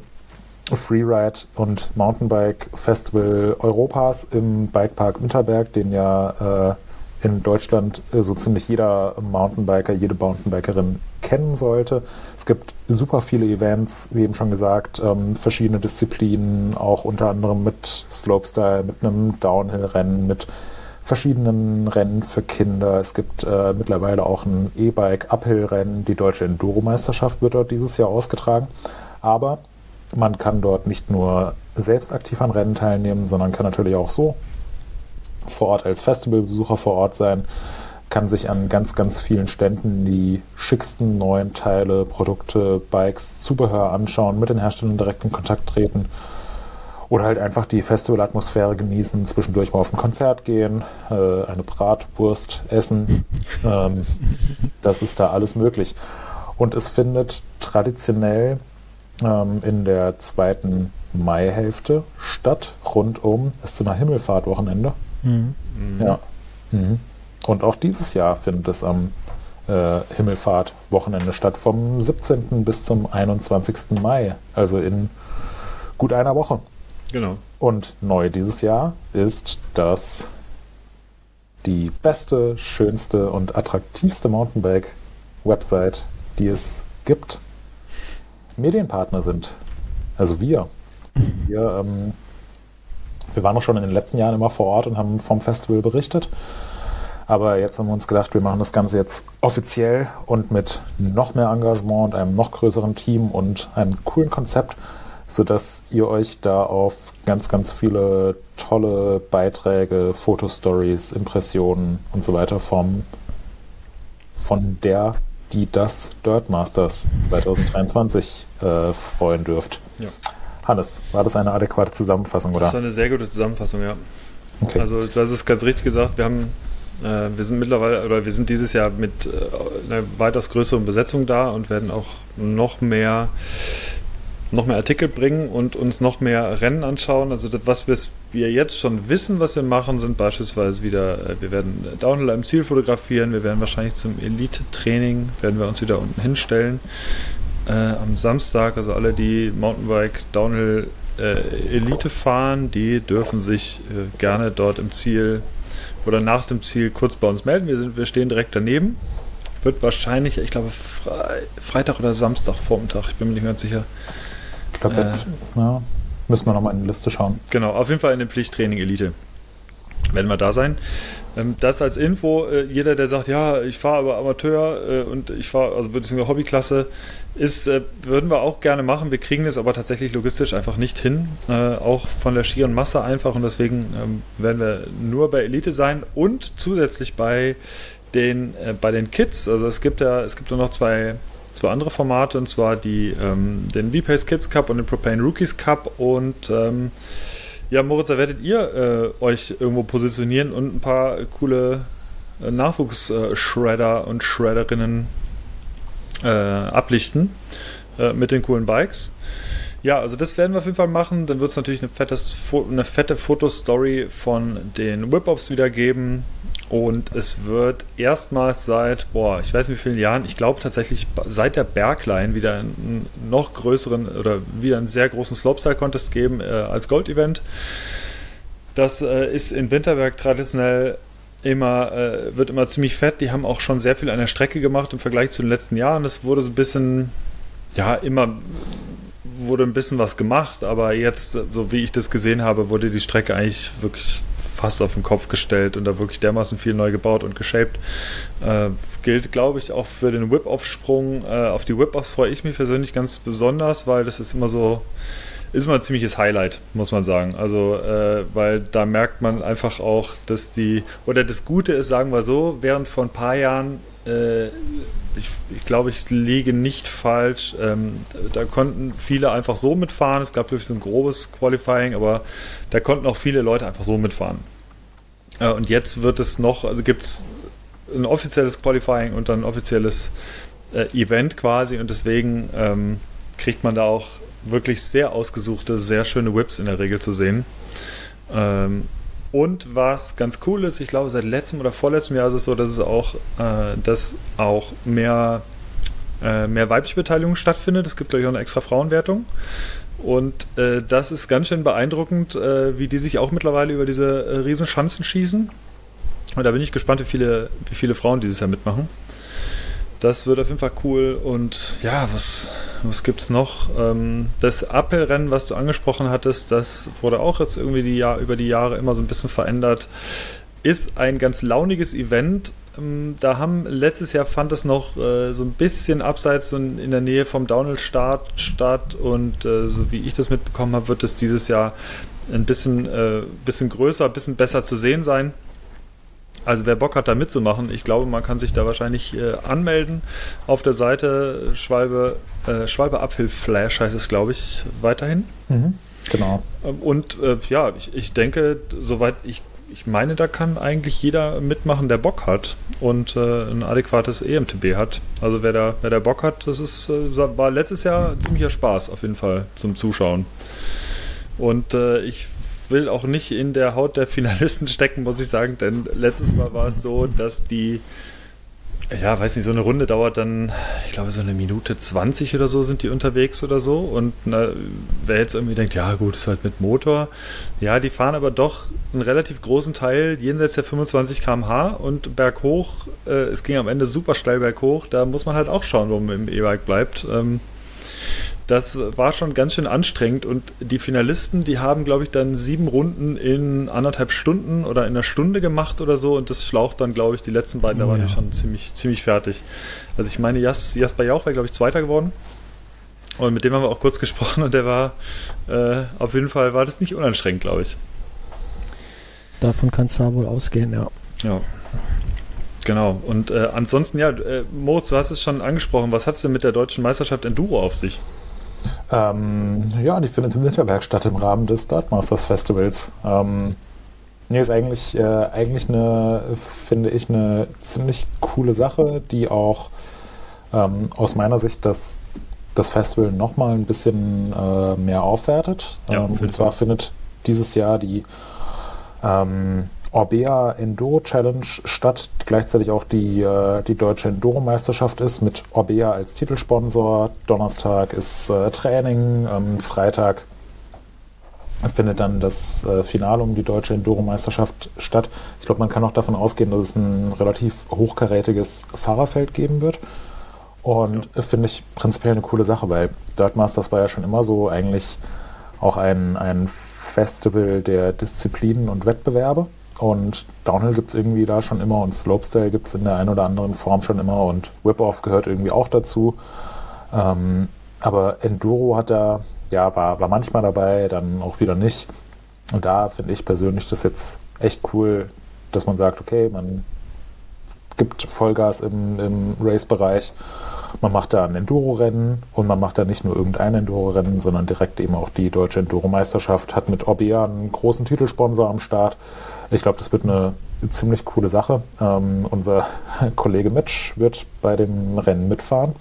Freeride und Mountainbike Festival Europas im Bikepark Winterberg, den ja äh, in Deutschland äh, so ziemlich jeder Mountainbiker, jede Mountainbikerin kennen sollte. Es gibt super viele Events, wie eben schon gesagt, ähm, verschiedene Disziplinen, auch unter anderem mit Slopestyle, mit einem Downhill-Rennen, mit verschiedenen Rennen für Kinder. Es gibt äh, mittlerweile auch ein E-Bike-Uphill-Rennen. Die deutsche Enduro-Meisterschaft wird dort dieses Jahr ausgetragen. Aber man kann dort nicht nur selbst aktiv an Rennen teilnehmen, sondern kann natürlich auch so vor Ort als Festivalbesucher vor Ort sein, kann sich an ganz, ganz vielen Ständen die schicksten neuen Teile, Produkte, Bikes, Zubehör anschauen, mit den Herstellern direkt in Kontakt treten oder halt einfach die Festivalatmosphäre genießen, zwischendurch mal auf ein Konzert gehen, äh, eine Bratwurst essen. Ähm, das ist da alles möglich. Und es findet traditionell ähm, in der zweiten Maihälfte statt, rund um das Zimmer Himmelfahrtwochenende. Mhm. Ja. Mhm. Und auch dieses Jahr findet es am äh, Himmelfahrtwochenende statt, vom 17. bis zum 21. Mai, also in gut einer Woche. Genau. Und neu dieses Jahr ist, dass die beste, schönste und attraktivste Mountainbike-Website die es gibt, Medienpartner sind. Also wir. Wir, ähm, wir waren auch schon in den letzten Jahren immer vor Ort und haben vom Festival berichtet. Aber jetzt haben wir uns gedacht, wir machen das Ganze jetzt offiziell und mit noch mehr Engagement und einem noch größeren Team und einem coolen Konzept, sodass ihr euch da auf ganz, ganz viele tolle Beiträge, Fotostories, Impressionen und so weiter vom, von der, die das Dirt Masters 2023 äh, freuen dürft. Ja. Hannes, war das eine adäquate Zusammenfassung, oder? Das war eine sehr gute Zusammenfassung, ja. Okay. Also du hast es ganz richtig gesagt, wir haben äh, wir sind mittlerweile oder wir sind dieses Jahr mit äh, einer weitaus größeren Besetzung da und werden auch noch mehr noch mehr Artikel bringen und uns noch mehr Rennen anschauen. Also das, was wir jetzt schon wissen, was wir machen, sind beispielsweise wieder, äh, wir werden Downhill am Ziel fotografieren, wir werden wahrscheinlich zum Elite-Training, werden wir uns wieder unten hinstellen. Äh, am Samstag, also alle, die Mountainbike, Downhill, äh, Elite fahren, die dürfen sich äh, gerne dort im Ziel oder nach dem Ziel kurz bei uns melden. Wir, sind, wir stehen direkt daneben. Wird wahrscheinlich, ich glaube, Fre Freitag oder Samstag Vormittag, ich bin mir nicht ganz sicher. Ich glaube, äh, ja, müssen wir nochmal in die Liste schauen. Genau, auf jeden Fall in dem Pflichttraining Elite werden wir da sein. Ähm, das als Info, äh, jeder, der sagt, ja, ich fahre aber Amateur äh, und ich fahre, also beziehungsweise Hobbyklasse, ist, äh, würden wir auch gerne machen. Wir kriegen es aber tatsächlich logistisch einfach nicht hin. auch von der schieren Masse einfach und deswegen ähm, werden wir nur bei Elite sein und zusätzlich bei den, bei den Kids. Also es gibt ja, es gibt ja noch zwei, zwei andere Formate und zwar die, ähm, den V-Pace Kids Cup und den Propane Rookies Cup und ähm, ja, Moritz, da werdet ihr äh, euch irgendwo positionieren und ein paar coole äh, Nachwuchs-Shredder und Shredderinnen äh, ablichten äh, mit den coolen Bikes. Ja, also das werden wir auf jeden Fall machen. Dann wird es natürlich eine, fettes, eine fette Fotostory von den Whip-Ups wieder geben. Und es wird erstmals seit, boah, ich weiß nicht wie vielen Jahren, ich glaube tatsächlich seit der Bergline wieder einen noch größeren oder wieder einen sehr großen Slopestyle-Contest geben äh, als Gold-Event. Das äh, ist in Winterberg traditionell immer, äh, wird immer ziemlich fett. Die haben auch schon sehr viel an der Strecke gemacht im Vergleich zu den letzten Jahren. Es wurde so ein bisschen, ja, immer wurde ein bisschen was gemacht, aber jetzt, so wie ich das gesehen habe, wurde die Strecke eigentlich wirklich fast auf den Kopf gestellt und da wirklich dermaßen viel neu gebaut und geshaped. Äh, gilt, glaube ich, auch für den Whip-Off-Sprung. Äh, auf die Whip-Offs freue ich mich persönlich ganz besonders, weil das ist immer so, ist immer ein ziemliches Highlight, muss man sagen. Also, äh, weil da merkt man einfach auch, dass die, oder das Gute ist, sagen wir so, während vor ein paar Jahren äh, ich, ich glaube, ich liege nicht falsch. Ähm, da konnten viele einfach so mitfahren. Es gab wirklich so ein grobes Qualifying, aber da konnten auch viele Leute einfach so mitfahren. Äh, und jetzt wird es noch, also gibt es ein offizielles Qualifying und dann ein offizielles äh, Event quasi und deswegen ähm, kriegt man da auch wirklich sehr ausgesuchte, sehr schöne Whips in der Regel zu sehen. Ähm, und was ganz cool ist, ich glaube, seit letztem oder vorletztem Jahr ist es so, dass es auch, äh, dass auch mehr, äh, mehr weibliche Beteiligung stattfindet. Es gibt, glaube ich, auch eine extra Frauenwertung. Und äh, das ist ganz schön beeindruckend, äh, wie die sich auch mittlerweile über diese äh, Riesenschanzen schießen. Und da bin ich gespannt, wie viele, wie viele Frauen dieses Jahr mitmachen. Das wird auf jeden Fall cool. Und ja, was, was gibt es noch? Ähm, das Appelrennen, was du angesprochen hattest, das wurde auch jetzt irgendwie die Jahr, über die Jahre immer so ein bisschen verändert. Ist ein ganz launiges Event. Ähm, da haben letztes Jahr fand es noch äh, so ein bisschen abseits so in der Nähe vom Downhill-Start statt. Und äh, so wie ich das mitbekommen habe, wird es dieses Jahr ein bisschen, äh, bisschen größer, ein bisschen besser zu sehen sein. Also wer Bock hat, da mitzumachen, ich glaube, man kann sich da wahrscheinlich äh, anmelden auf der Seite Schwalbe, äh, Schwalbe Uphill Flash heißt es, glaube ich, weiterhin. Mhm, genau. Ähm, und äh, ja, ich, ich denke, soweit ich ich meine, da kann eigentlich jeder mitmachen, der Bock hat und äh, ein adäquates EMTB hat. Also wer da, wer da Bock hat, das ist, äh, war letztes Jahr ziemlicher Spaß auf jeden Fall zum Zuschauen. Und äh, ich will auch nicht in der Haut der Finalisten stecken, muss ich sagen, denn letztes Mal war es so, dass die ja, weiß nicht, so eine Runde dauert dann, ich glaube, so eine Minute 20 oder so sind die unterwegs oder so. Und na, wer jetzt irgendwie denkt, ja gut, ist halt mit Motor. Ja, die fahren aber doch einen relativ großen Teil jenseits der 25 km/h und berghoch. Äh, es ging am Ende super steil berghoch. Da muss man halt auch schauen, wo man im E-Bike bleibt. Ähm, das war schon ganz schön anstrengend und die Finalisten, die haben, glaube ich, dann sieben Runden in anderthalb Stunden oder in einer Stunde gemacht oder so und das schlaucht dann, glaube ich, die letzten beiden, da waren ja. die schon ziemlich, ziemlich fertig. Also ich meine, Jas, Jasper Jauch wäre, glaube ich, Zweiter geworden. Und mit dem haben wir auch kurz gesprochen und der war, äh, auf jeden Fall war das nicht unanstrengend, glaube ich. Davon kann es ja wohl ausgehen, ja. Ja. Genau. Und äh, ansonsten, ja, äh, Moritz, du hast es schon angesprochen. Was hat es denn mit der deutschen Meisterschaft Enduro auf sich? Ähm, ja, die findet im Winterberg statt im Rahmen des Dartmasters Festivals. Ähm, nee, ist eigentlich, äh, eigentlich eine, finde ich, eine ziemlich coole Sache, die auch ähm, aus meiner Sicht das, das Festival nochmal ein bisschen äh, mehr aufwertet. Ja, ähm, und zwar findet dieses Jahr die ähm, Orbea Enduro Challenge statt, gleichzeitig auch die, äh, die deutsche Enduro-Meisterschaft ist, mit Orbea als Titelsponsor. Donnerstag ist äh, Training, ähm, Freitag findet dann das äh, Finale um die deutsche Enduro-Meisterschaft statt. Ich glaube, man kann auch davon ausgehen, dass es ein relativ hochkarätiges Fahrerfeld geben wird. Und ja. finde ich prinzipiell eine coole Sache, weil Dirt Masters war ja schon immer so eigentlich auch ein, ein Festival der Disziplinen und Wettbewerbe. Und Downhill gibt es irgendwie da schon immer und Slopestyle gibt es in der einen oder anderen Form schon immer und Whip-Off gehört irgendwie auch dazu. Ähm, aber Enduro hat da, ja, war, war manchmal dabei, dann auch wieder nicht. Und da finde ich persönlich das jetzt echt cool, dass man sagt, okay, man gibt Vollgas im, im Race-Bereich, man macht da ein Enduro-Rennen und man macht da nicht nur irgendein Enduro-Rennen, sondern direkt eben auch die deutsche Enduro-Meisterschaft, hat mit Orbea einen großen Titelsponsor am Start ich glaube, das wird eine ziemlich coole Sache. Ähm, unser Kollege Mitch wird bei dem Rennen mitfahren.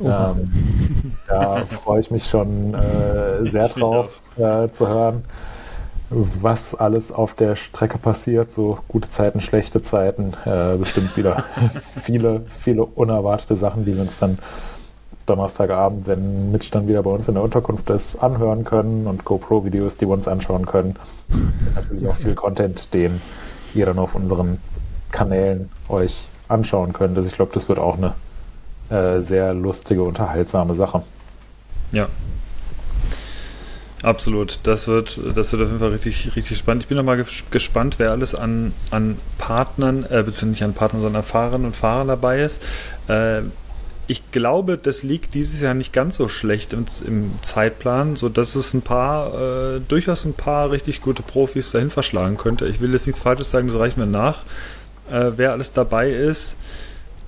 Ähm, da freue ich mich schon äh, sehr drauf äh, zu hören, was alles auf der Strecke passiert. So gute Zeiten, schlechte Zeiten. Äh, bestimmt wieder viele, viele unerwartete Sachen, die wir uns dann Donnerstagabend, wenn Mitch dann wieder bei uns in der Unterkunft ist, anhören können und GoPro-Videos, die wir uns anschauen können. Und natürlich auch viel Content, den ihr dann auf unseren Kanälen euch anschauen könnt. Also ich glaube, das wird auch eine äh, sehr lustige, unterhaltsame Sache. Ja. Absolut. Das wird, das wird auf jeden Fall richtig, richtig spannend. Ich bin nochmal gespannt, wer alles an, an Partnern, äh, beziehungsweise nicht an Partnern, sondern Fahrern und Fahrern dabei ist. Äh, ich glaube, das liegt dieses Jahr nicht ganz so schlecht im, im Zeitplan, sodass es ein paar, äh, durchaus ein paar richtig gute Profis dahin verschlagen könnte. Ich will jetzt nichts Falsches sagen, das reicht mir nach, äh, wer alles dabei ist.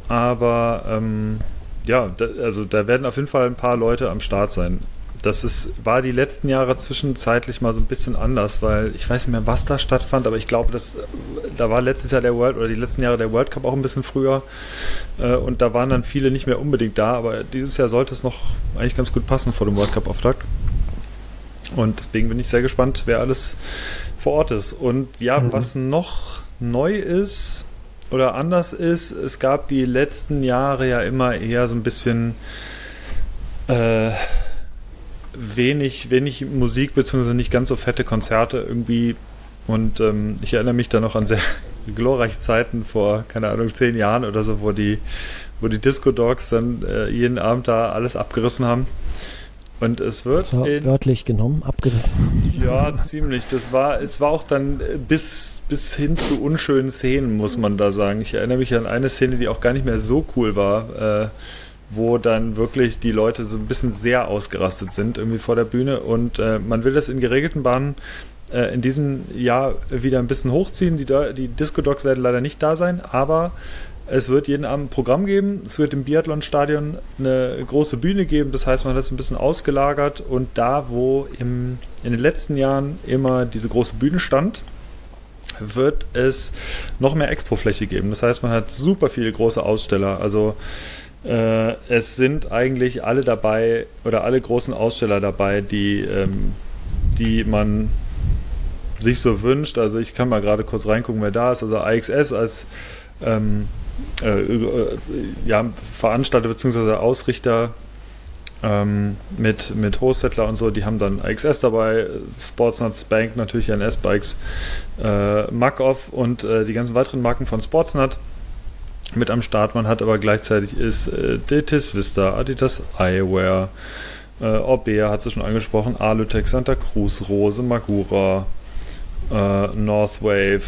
Aber ähm, ja, da, also da werden auf jeden Fall ein paar Leute am Start sein das ist, war die letzten Jahre zwischenzeitlich mal so ein bisschen anders, weil ich weiß nicht mehr, was da stattfand, aber ich glaube, dass, da war letztes Jahr der World oder die letzten Jahre der World Cup auch ein bisschen früher äh, und da waren dann viele nicht mehr unbedingt da, aber dieses Jahr sollte es noch eigentlich ganz gut passen vor dem World Cup Auftakt. Und deswegen bin ich sehr gespannt, wer alles vor Ort ist. Und ja, mhm. was noch neu ist oder anders ist, es gab die letzten Jahre ja immer eher so ein bisschen äh, wenig, wenig Musik, beziehungsweise nicht ganz so fette Konzerte irgendwie. Und ähm, ich erinnere mich da noch an sehr glorreiche Zeiten vor, keine Ahnung, zehn Jahren oder so, wo die, wo die Disco Dogs dann äh, jeden Abend da alles abgerissen haben. Und es wird in, wörtlich genommen abgerissen. Ja, ziemlich. Das war, es war auch dann bis, bis hin zu unschönen Szenen, muss man da sagen. Ich erinnere mich an eine Szene, die auch gar nicht mehr so cool war. Äh, wo dann wirklich die Leute so ein bisschen sehr ausgerastet sind irgendwie vor der Bühne und äh, man will das in geregelten Bahnen äh, in diesem Jahr wieder ein bisschen hochziehen. Die, die Disco Dogs werden leider nicht da sein, aber es wird jeden Abend ein Programm geben. Es wird im Biathlon-Stadion eine große Bühne geben. Das heißt, man hat es ein bisschen ausgelagert. Und da, wo im, in den letzten Jahren immer diese große Bühne stand, wird es noch mehr Expo-Fläche geben. Das heißt, man hat super viele große Aussteller. Also äh, es sind eigentlich alle dabei oder alle großen Aussteller dabei, die, ähm, die man sich so wünscht. Also ich kann mal gerade kurz reingucken, wer da ist. Also AXS als ähm, äh, äh, ja, Veranstalter bzw. Ausrichter ähm, mit, mit Hostettler und so, die haben dann XS dabei, Sportsnuts Bank natürlich NS-Bikes, äh, Makoff und äh, die ganzen weiteren Marken von Sportsnut mit am Start. Man hat aber gleichzeitig ist äh, Detis Vista, Adidas Eyewear, äh, Orbea hat sie schon angesprochen, Alutech, Santa Cruz, Rose, Magura, äh, Northwave,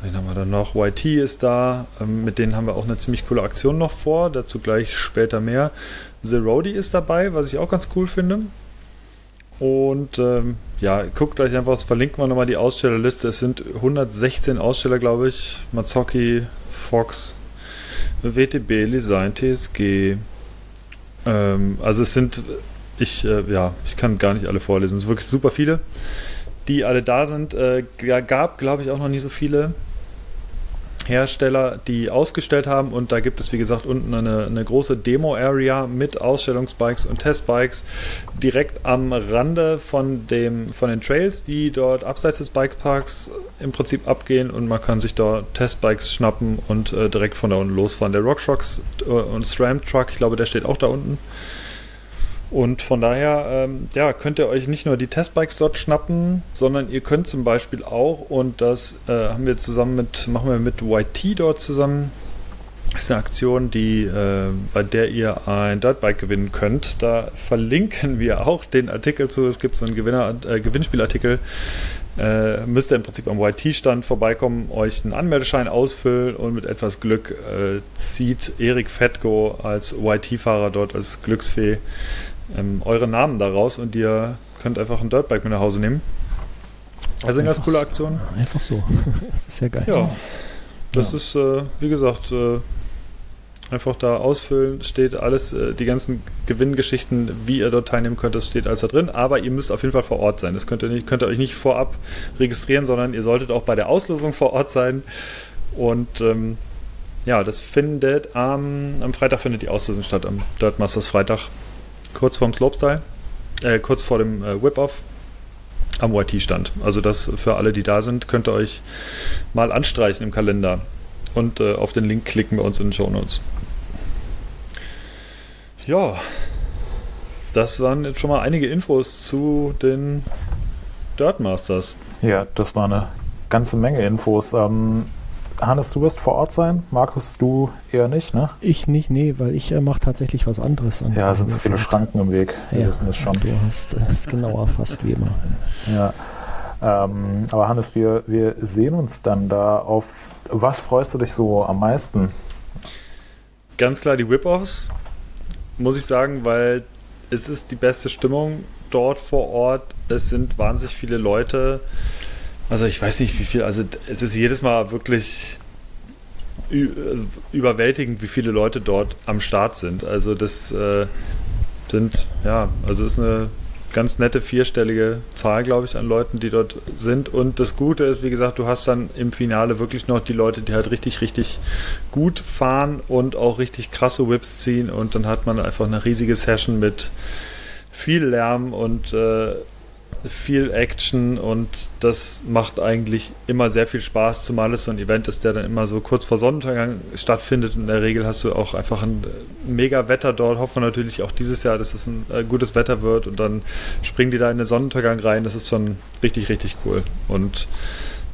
Wen haben wir da noch? YT ist da. Ähm, mit denen haben wir auch eine ziemlich coole Aktion noch vor. Dazu gleich später mehr. The Roadie ist dabei, was ich auch ganz cool finde. Und ähm, ja, guckt euch einfach, verlinken wir nochmal die Ausstellerliste. Es sind 116 Aussteller, glaube ich. Mazzocchi, Fox, WTB, Design, TSG. Ähm, also es sind, ich, äh, ja, ich kann gar nicht alle vorlesen. Es sind wirklich super viele, die alle da sind. Äh, gab, glaube ich, auch noch nie so viele Hersteller, die ausgestellt haben. Und da gibt es, wie gesagt, unten eine, eine große Demo-Area mit Ausstellungsbikes und Testbikes direkt am Rande von, dem, von den Trails, die dort abseits des Bikeparks im Prinzip abgehen. Und man kann sich dort Testbikes schnappen und äh, direkt von da unten losfahren. Der RockShox äh, und SRAM Truck, ich glaube, der steht auch da unten. Und von daher, ähm, ja, könnt ihr euch nicht nur die Testbikes dort schnappen, sondern ihr könnt zum Beispiel auch, und das äh, haben wir zusammen mit, machen wir mit YT dort zusammen. Das ist eine Aktion, die, äh, bei der ihr ein Dirtbike gewinnen könnt. Da verlinken wir auch den Artikel zu. Es gibt so einen Gewinner, äh, Gewinnspielartikel. Äh, müsst ihr im Prinzip am YT-Stand vorbeikommen, euch einen Anmeldeschein ausfüllen und mit etwas Glück äh, zieht Erik Fettgo als YT-Fahrer dort als Glücksfee ähm, eure Namen daraus und ihr könnt einfach ein Dirtbike mit nach Hause nehmen. Also eine ganz coole Aktion. Einfach so. das ist ja geil. Ja, das ja. ist, äh, wie gesagt, äh, einfach da ausfüllen, steht alles, äh, die ganzen Gewinngeschichten, wie ihr dort teilnehmen könnt, das steht alles da drin. Aber ihr müsst auf jeden Fall vor Ort sein. Das könnt ihr, nicht, könnt ihr euch nicht vorab registrieren, sondern ihr solltet auch bei der Auslösung vor Ort sein. Und ähm, ja, das findet am, am Freitag findet die Auslösung statt, am Dirtmasters Freitag kurz vorm Slopestyle, äh, kurz vor dem äh, Whip-Off am YT-Stand. Also das für alle, die da sind, könnt ihr euch mal anstreichen im Kalender und äh, auf den Link klicken bei uns in den Show Notes. Ja, das waren jetzt schon mal einige Infos zu den Dirt Masters. Ja, das war eine ganze Menge Infos. Ähm, Hannes, du wirst vor Ort sein. Markus, du eher nicht, ne? Ich nicht, nee, weil ich äh, mache tatsächlich was anderes. An ja, sind zu viele Schranken im Weg. Wir ja, wissen das schon. Du hast äh, es genauer fast wie immer. Ja. Ähm, aber Hannes, wir, wir sehen uns dann da auf. Was freust du dich so am meisten? Ganz klar die Whip-Offs, muss ich sagen, weil es ist die beste Stimmung dort vor Ort. Es sind wahnsinnig viele Leute. Also ich weiß nicht, wie viel, also es ist jedes Mal wirklich also überwältigend, wie viele Leute dort am Start sind. Also das äh, sind, ja, also ist eine ganz nette vierstellige Zahl, glaube ich, an Leuten, die dort sind. Und das Gute ist, wie gesagt, du hast dann im Finale wirklich noch die Leute, die halt richtig, richtig gut fahren und auch richtig krasse Whips ziehen. Und dann hat man einfach eine riesige Session mit viel Lärm und äh, viel Action und das macht eigentlich immer sehr viel Spaß, zumal es so ein Event ist, der dann immer so kurz vor Sonnenuntergang stattfindet. In der Regel hast du auch einfach ein äh, mega Wetter dort. Hoffen wir natürlich auch dieses Jahr, dass es ein äh, gutes Wetter wird und dann springen die da in den Sonnenuntergang rein. Das ist schon richtig, richtig cool. Und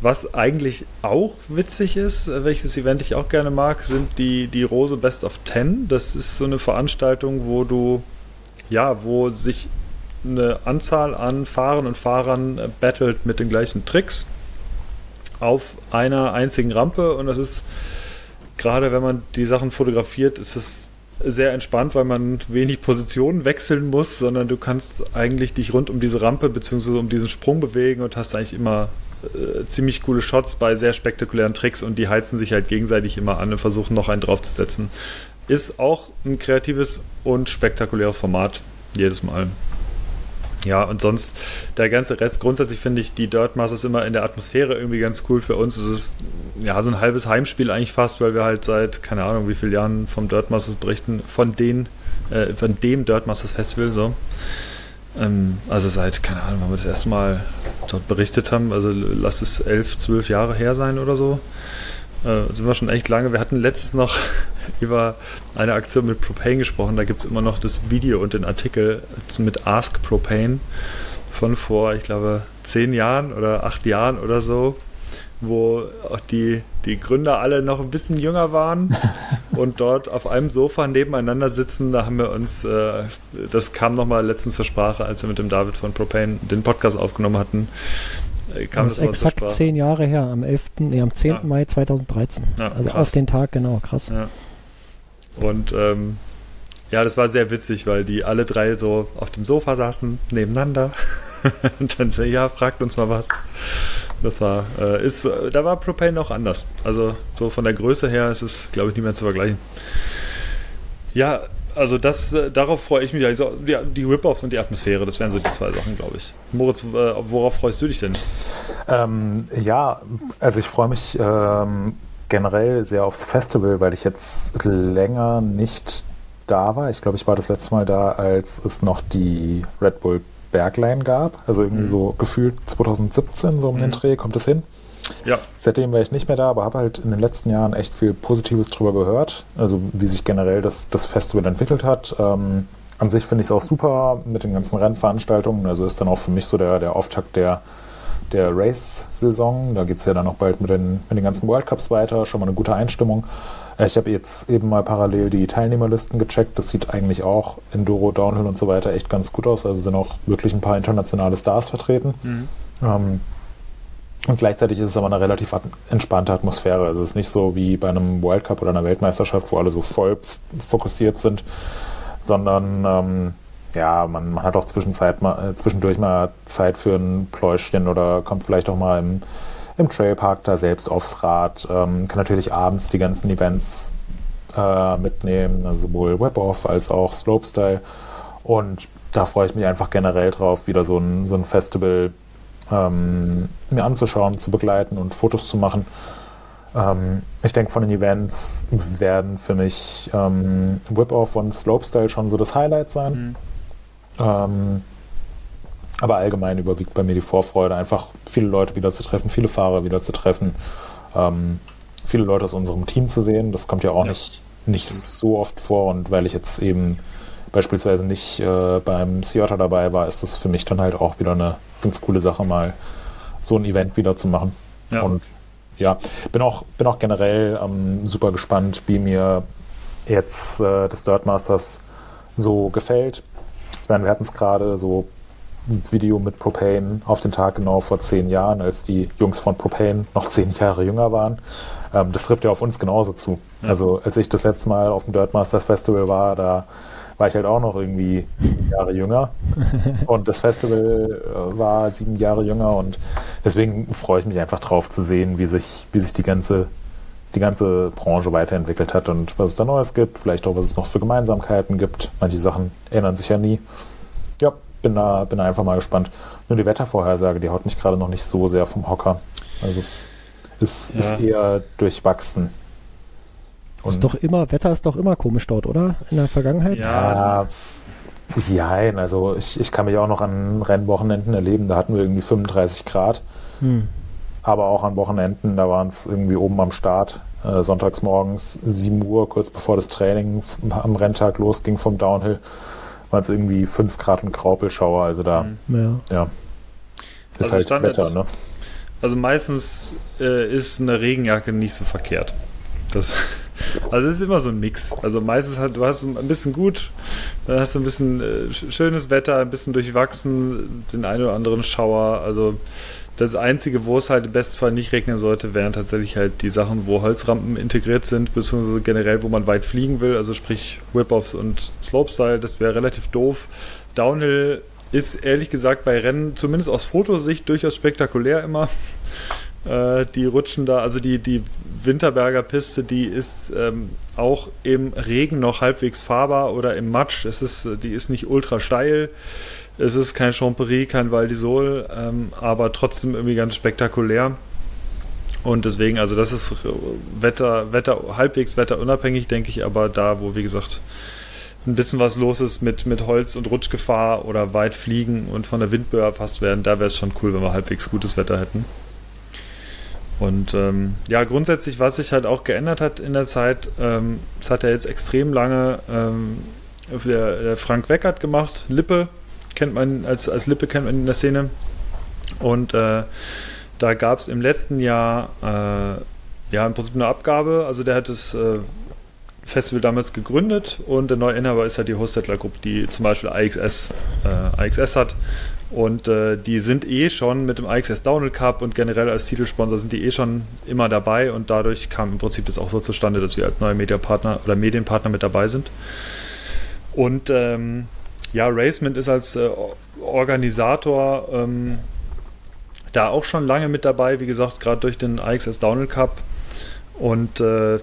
was eigentlich auch witzig ist, äh, welches Event ich auch gerne mag, sind die, die Rose Best of Ten. Das ist so eine Veranstaltung, wo du, ja, wo sich eine Anzahl an Fahrern und Fahrern äh, battelt mit den gleichen Tricks auf einer einzigen Rampe und das ist gerade wenn man die Sachen fotografiert, ist es sehr entspannt, weil man wenig Positionen wechseln muss, sondern du kannst eigentlich dich rund um diese Rampe bzw. um diesen Sprung bewegen und hast eigentlich immer äh, ziemlich coole Shots bei sehr spektakulären Tricks und die heizen sich halt gegenseitig immer an und versuchen noch einen draufzusetzen. Ist auch ein kreatives und spektakuläres Format jedes Mal. Ja, und sonst der ganze Rest, grundsätzlich finde ich die Dirt Masters immer in der Atmosphäre irgendwie ganz cool. Für uns ist es ja so ein halbes Heimspiel eigentlich fast, weil wir halt seit, keine Ahnung, wie vielen Jahren vom Dirt Masters berichten, von den, äh, von dem Dirt Masters Festival so. Ähm, also seit, keine Ahnung, wann wir das erste Mal dort berichtet haben, also lass es elf, zwölf Jahre her sein oder so. Äh, sind wir schon echt lange. Wir hatten letztens noch über eine Aktion mit Propane gesprochen. Da gibt es immer noch das Video und den Artikel mit Ask Propane von vor, ich glaube, zehn Jahren oder acht Jahren oder so, wo auch die, die Gründer alle noch ein bisschen jünger waren und dort auf einem Sofa nebeneinander sitzen. Da haben wir uns, äh, das kam nochmal letztens zur Sprache, als wir mit dem David von Propane den Podcast aufgenommen hatten. Äh, kam das ist exakt zehn Jahre her, am 11., nee, am 10. Ja. Mai 2013. Ja, also krass. auf den Tag, genau, krass. Ja. Und ähm, ja, das war sehr witzig, weil die alle drei so auf dem Sofa saßen, nebeneinander. und dann so, ja, fragt uns mal was. Das war, äh, ist, da war Propane noch anders. Also so von der Größe her ist es, glaube ich, nicht mehr zu vergleichen. Ja, also das, äh, darauf freue ich mich. Also die, die Rip-Offs und die Atmosphäre, das wären so die zwei Sachen, glaube ich. Moritz, äh, worauf freust du dich denn? Ähm, ja, also ich freue mich ähm, generell sehr aufs Festival, weil ich jetzt länger nicht da war. Ich glaube, ich war das letzte Mal da, als es noch die Red Bull Bergline gab. Also irgendwie mhm. so gefühlt 2017, so um mhm. den Dreh, kommt es hin. Ja. Seitdem war ich nicht mehr da, aber habe halt in den letzten Jahren echt viel Positives drüber gehört. Also wie sich generell das, das Festival entwickelt hat. Ähm, an sich finde ich es auch super mit den ganzen Rennveranstaltungen. Also ist dann auch für mich so der, der Auftakt der, der Race-Saison. Da geht es ja dann auch bald mit den, mit den ganzen World Cups weiter. Schon mal eine gute Einstimmung. Äh, ich habe jetzt eben mal parallel die Teilnehmerlisten gecheckt. Das sieht eigentlich auch Enduro, Downhill und so weiter echt ganz gut aus. Also sind auch wirklich ein paar internationale Stars vertreten. Mhm. Ähm, und gleichzeitig ist es aber eine relativ entspannte Atmosphäre. Also es ist nicht so wie bei einem World Cup oder einer Weltmeisterschaft, wo alle so voll fokussiert sind, sondern ähm, ja, man, man, hat auch Zwischenzeit mal, äh, zwischendurch mal Zeit für ein Pläuschchen oder kommt vielleicht auch mal im, im Trailpark da selbst aufs Rad, ähm, kann natürlich abends die ganzen Events äh, mitnehmen, also sowohl Web-Off als auch Slopestyle. Und da freue ich mich einfach generell drauf, wieder so ein, so ein Festival ähm, mir anzuschauen, zu begleiten und Fotos zu machen. Ähm, ich denke, von den Events werden für mich ähm, Whip-Off und Slopestyle schon so das Highlight sein. Mhm. Ähm, aber allgemein überwiegt bei mir die Vorfreude, einfach viele Leute wieder zu treffen, viele Fahrer wieder zu treffen, ähm, viele Leute aus unserem Team zu sehen. Das kommt ja auch ja. nicht, nicht so oft vor und weil ich jetzt eben beispielsweise nicht äh, beim Seattle dabei war, ist das für mich dann halt auch wieder eine ganz coole Sache, mal so ein Event wieder zu machen. Ja. Und ja, bin auch, bin auch generell ähm, super gespannt, wie mir jetzt äh, das Dirt Masters so gefällt. Ich meine, wir hatten es gerade so ein Video mit Propane auf den Tag genau vor zehn Jahren, als die Jungs von Propane noch zehn Jahre jünger waren. Ähm, das trifft ja auf uns genauso zu. Ja. Also als ich das letzte Mal auf dem Dirt Masters Festival war, da war ich halt auch noch irgendwie sieben Jahre jünger. Und das Festival äh, war sieben Jahre jünger und deswegen freue ich mich einfach drauf zu sehen, wie sich, wie sich die ganze, die ganze Branche weiterentwickelt hat und was es da Neues gibt, vielleicht auch was es noch für Gemeinsamkeiten gibt. Manche Sachen ändern sich ja nie. Ja, bin da, bin da einfach mal gespannt. Nur die Wettervorhersage, die haut mich gerade noch nicht so sehr vom Hocker. Also es ist, ja. ist eher durchwachsen. Und ist doch immer, Wetter ist doch immer komisch dort, oder? In der Vergangenheit? Ja, ja also ich, ich kann mich auch noch an Rennwochenenden erleben, da hatten wir irgendwie 35 Grad. Hm. Aber auch an Wochenenden, da waren es irgendwie oben am Start, äh, sonntags morgens 7 Uhr, kurz bevor das Training am Renntag losging vom Downhill, waren es irgendwie 5 Grad und Graupelschauer. Also da, hm. ja. ja. Ist also halt Standard, Wetter, ne? Also meistens äh, ist eine Regenjacke nicht so verkehrt. Das also es ist immer so ein Mix. Also meistens hat du hast ein bisschen gut, dann hast du ein bisschen äh, schönes Wetter, ein bisschen durchwachsen, den einen oder anderen Schauer. Also das Einzige, wo es halt im besten Fall nicht regnen sollte, wären tatsächlich halt die Sachen, wo Holzrampen integriert sind, beziehungsweise generell, wo man weit fliegen will, also sprich Whip-Offs und Slopestyle, das wäre relativ doof. Downhill ist ehrlich gesagt bei Rennen, zumindest aus Fotosicht, durchaus spektakulär immer. Äh, die rutschen da, also die, die Winterberger Piste, die ist ähm, auch im Regen noch halbwegs fahrbar oder im Matsch. Es ist, die ist nicht ultra steil. Es ist kein Champery, kein Val d'Isole, ähm, aber trotzdem irgendwie ganz spektakulär. Und deswegen, also das ist Wetter, Wetter, halbwegs wetterunabhängig, denke ich, aber da, wo, wie gesagt, ein bisschen was los ist mit, mit Holz- und Rutschgefahr oder weit fliegen und von der Windböe erfasst werden, da wäre es schon cool, wenn wir halbwegs gutes Wetter hätten. Und ähm, ja, grundsätzlich, was sich halt auch geändert hat in der Zeit, ähm, das hat er jetzt extrem lange ähm, der, der Frank Weckert gemacht. Lippe kennt man, als, als Lippe kennt man in der Szene. Und äh, da gab es im letzten Jahr äh, ja im Prinzip eine Abgabe. Also der hat das äh, Festival damals gegründet und der neue Inhaber ist halt die Hostetler Group, die zum Beispiel AXS, äh, AXS hat. Und äh, die sind eh schon mit dem IXS Downhill Cup und generell als Titelsponsor sind die eh schon immer dabei und dadurch kam im Prinzip das auch so zustande, dass wir als neue Mediapartner oder Medienpartner mit dabei sind. Und ähm, ja, Racement ist als äh, Organisator ähm, da auch schon lange mit dabei, wie gesagt, gerade durch den IXS Downhill Cup. Und äh,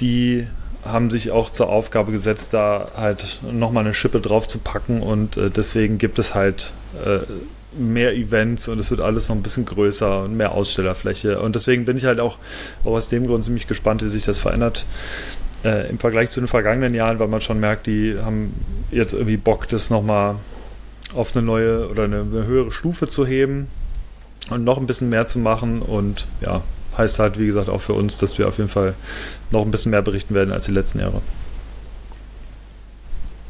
die haben sich auch zur Aufgabe gesetzt, da halt nochmal eine Schippe drauf zu packen und äh, deswegen gibt es halt mehr Events und es wird alles noch ein bisschen größer und mehr Ausstellerfläche und deswegen bin ich halt auch, auch aus dem Grund ziemlich gespannt, wie sich das verändert äh, im Vergleich zu den vergangenen Jahren, weil man schon merkt, die haben jetzt irgendwie Bock, das nochmal auf eine neue oder eine, eine höhere Stufe zu heben und noch ein bisschen mehr zu machen und ja, heißt halt, wie gesagt, auch für uns, dass wir auf jeden Fall noch ein bisschen mehr berichten werden als die letzten Jahre.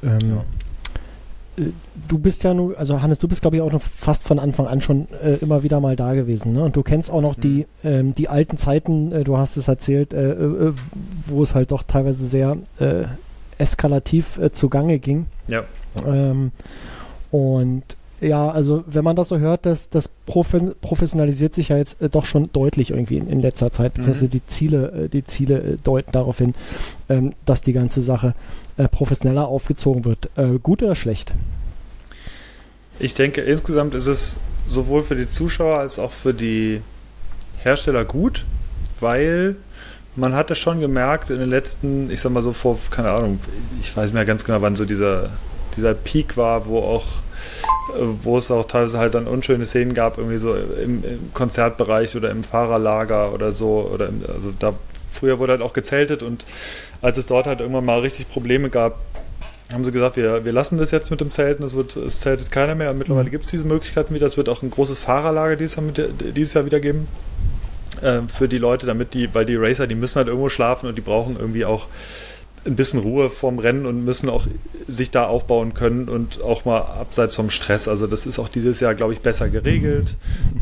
Ähm, ja. Äh, du bist ja nur, also Hannes, du bist glaube ich auch noch fast von Anfang an schon äh, immer wieder mal da gewesen, ne? Und du kennst auch noch mhm. die, ähm, die alten Zeiten, äh, du hast es erzählt, äh, äh wo es halt doch teilweise sehr äh, eskalativ zugange ging. Ja. Ähm, und ja, also wenn man das so hört, das, das Profe professionalisiert sich ja jetzt äh, doch schon deutlich irgendwie in, in letzter Zeit, beziehungsweise mhm. die Ziele, äh, die Ziele äh, deuten darauf hin, ähm, dass die ganze Sache äh, professioneller aufgezogen wird. Äh, gut oder schlecht? Ich denke, insgesamt ist es sowohl für die Zuschauer als auch für die Hersteller gut, weil man hatte schon gemerkt in den letzten, ich sag mal so vor, keine Ahnung, ich weiß mehr ganz genau, wann so dieser, dieser Peak war, wo auch wo es auch teilweise halt dann unschöne Szenen gab, irgendwie so im, im Konzertbereich oder im Fahrerlager oder so. Oder im, also da früher wurde halt auch gezeltet und als es dort halt irgendwann mal richtig Probleme gab, haben sie gesagt, wir, wir lassen das jetzt mit dem Zelten, es, wird, es zeltet keiner mehr. Und mittlerweile mhm. gibt es diese Möglichkeiten wieder. Es wird auch ein großes Fahrerlager dieses Jahr, dieses Jahr wieder geben äh, für die Leute, damit die, weil die Racer, die müssen halt irgendwo schlafen und die brauchen irgendwie auch ein bisschen Ruhe vorm Rennen und müssen auch sich da aufbauen können und auch mal abseits vom Stress. Also das ist auch dieses Jahr, glaube ich, besser geregelt.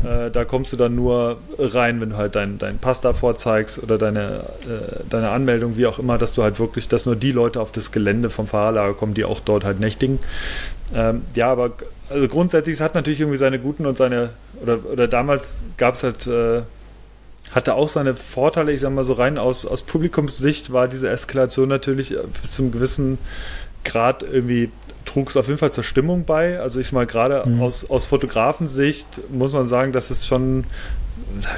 Äh, da kommst du dann nur rein, wenn du halt deinen dein Pass da vorzeigst oder deine, äh, deine Anmeldung, wie auch immer, dass du halt wirklich, dass nur die Leute auf das Gelände vom Fahrerlager kommen, die auch dort halt nächtigen. Ähm, ja, aber also grundsätzlich, es hat natürlich irgendwie seine guten und seine, oder, oder damals gab es halt äh, hatte auch seine Vorteile, ich sag mal so rein aus, aus Publikumssicht war diese Eskalation natürlich bis zum gewissen Grad irgendwie trug es auf jeden Fall zur Stimmung bei. Also ich mal gerade mhm. aus, aus Fotografensicht muss man sagen, dass es schon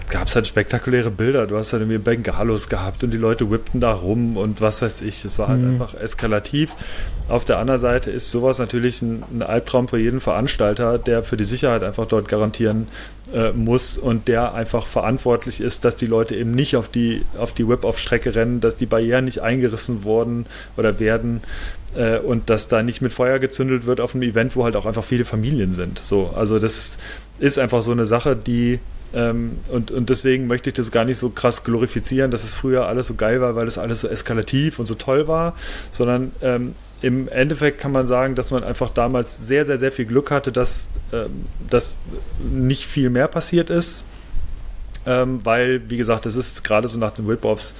gab es halt spektakuläre Bilder. Du hast halt irgendwie Bengalos gehabt und die Leute whippten da rum und was weiß ich. Es war halt mhm. einfach eskalativ. Auf der anderen Seite ist sowas natürlich ein, ein, Albtraum für jeden Veranstalter, der für die Sicherheit einfach dort garantieren äh, muss und der einfach verantwortlich ist, dass die Leute eben nicht auf die, auf die Whip-Off-Strecke rennen, dass die Barrieren nicht eingerissen wurden oder werden äh, und dass da nicht mit Feuer gezündelt wird auf einem Event, wo halt auch einfach viele Familien sind. So, also das ist einfach so eine Sache, die ähm, und, und deswegen möchte ich das gar nicht so krass glorifizieren, dass es früher alles so geil war, weil es alles so eskalativ und so toll war, sondern ähm, im Endeffekt kann man sagen, dass man einfach damals sehr, sehr, sehr viel Glück hatte, dass, ähm, dass nicht viel mehr passiert ist. Ähm, weil, wie gesagt, es ist gerade so nach den Whip-Offs,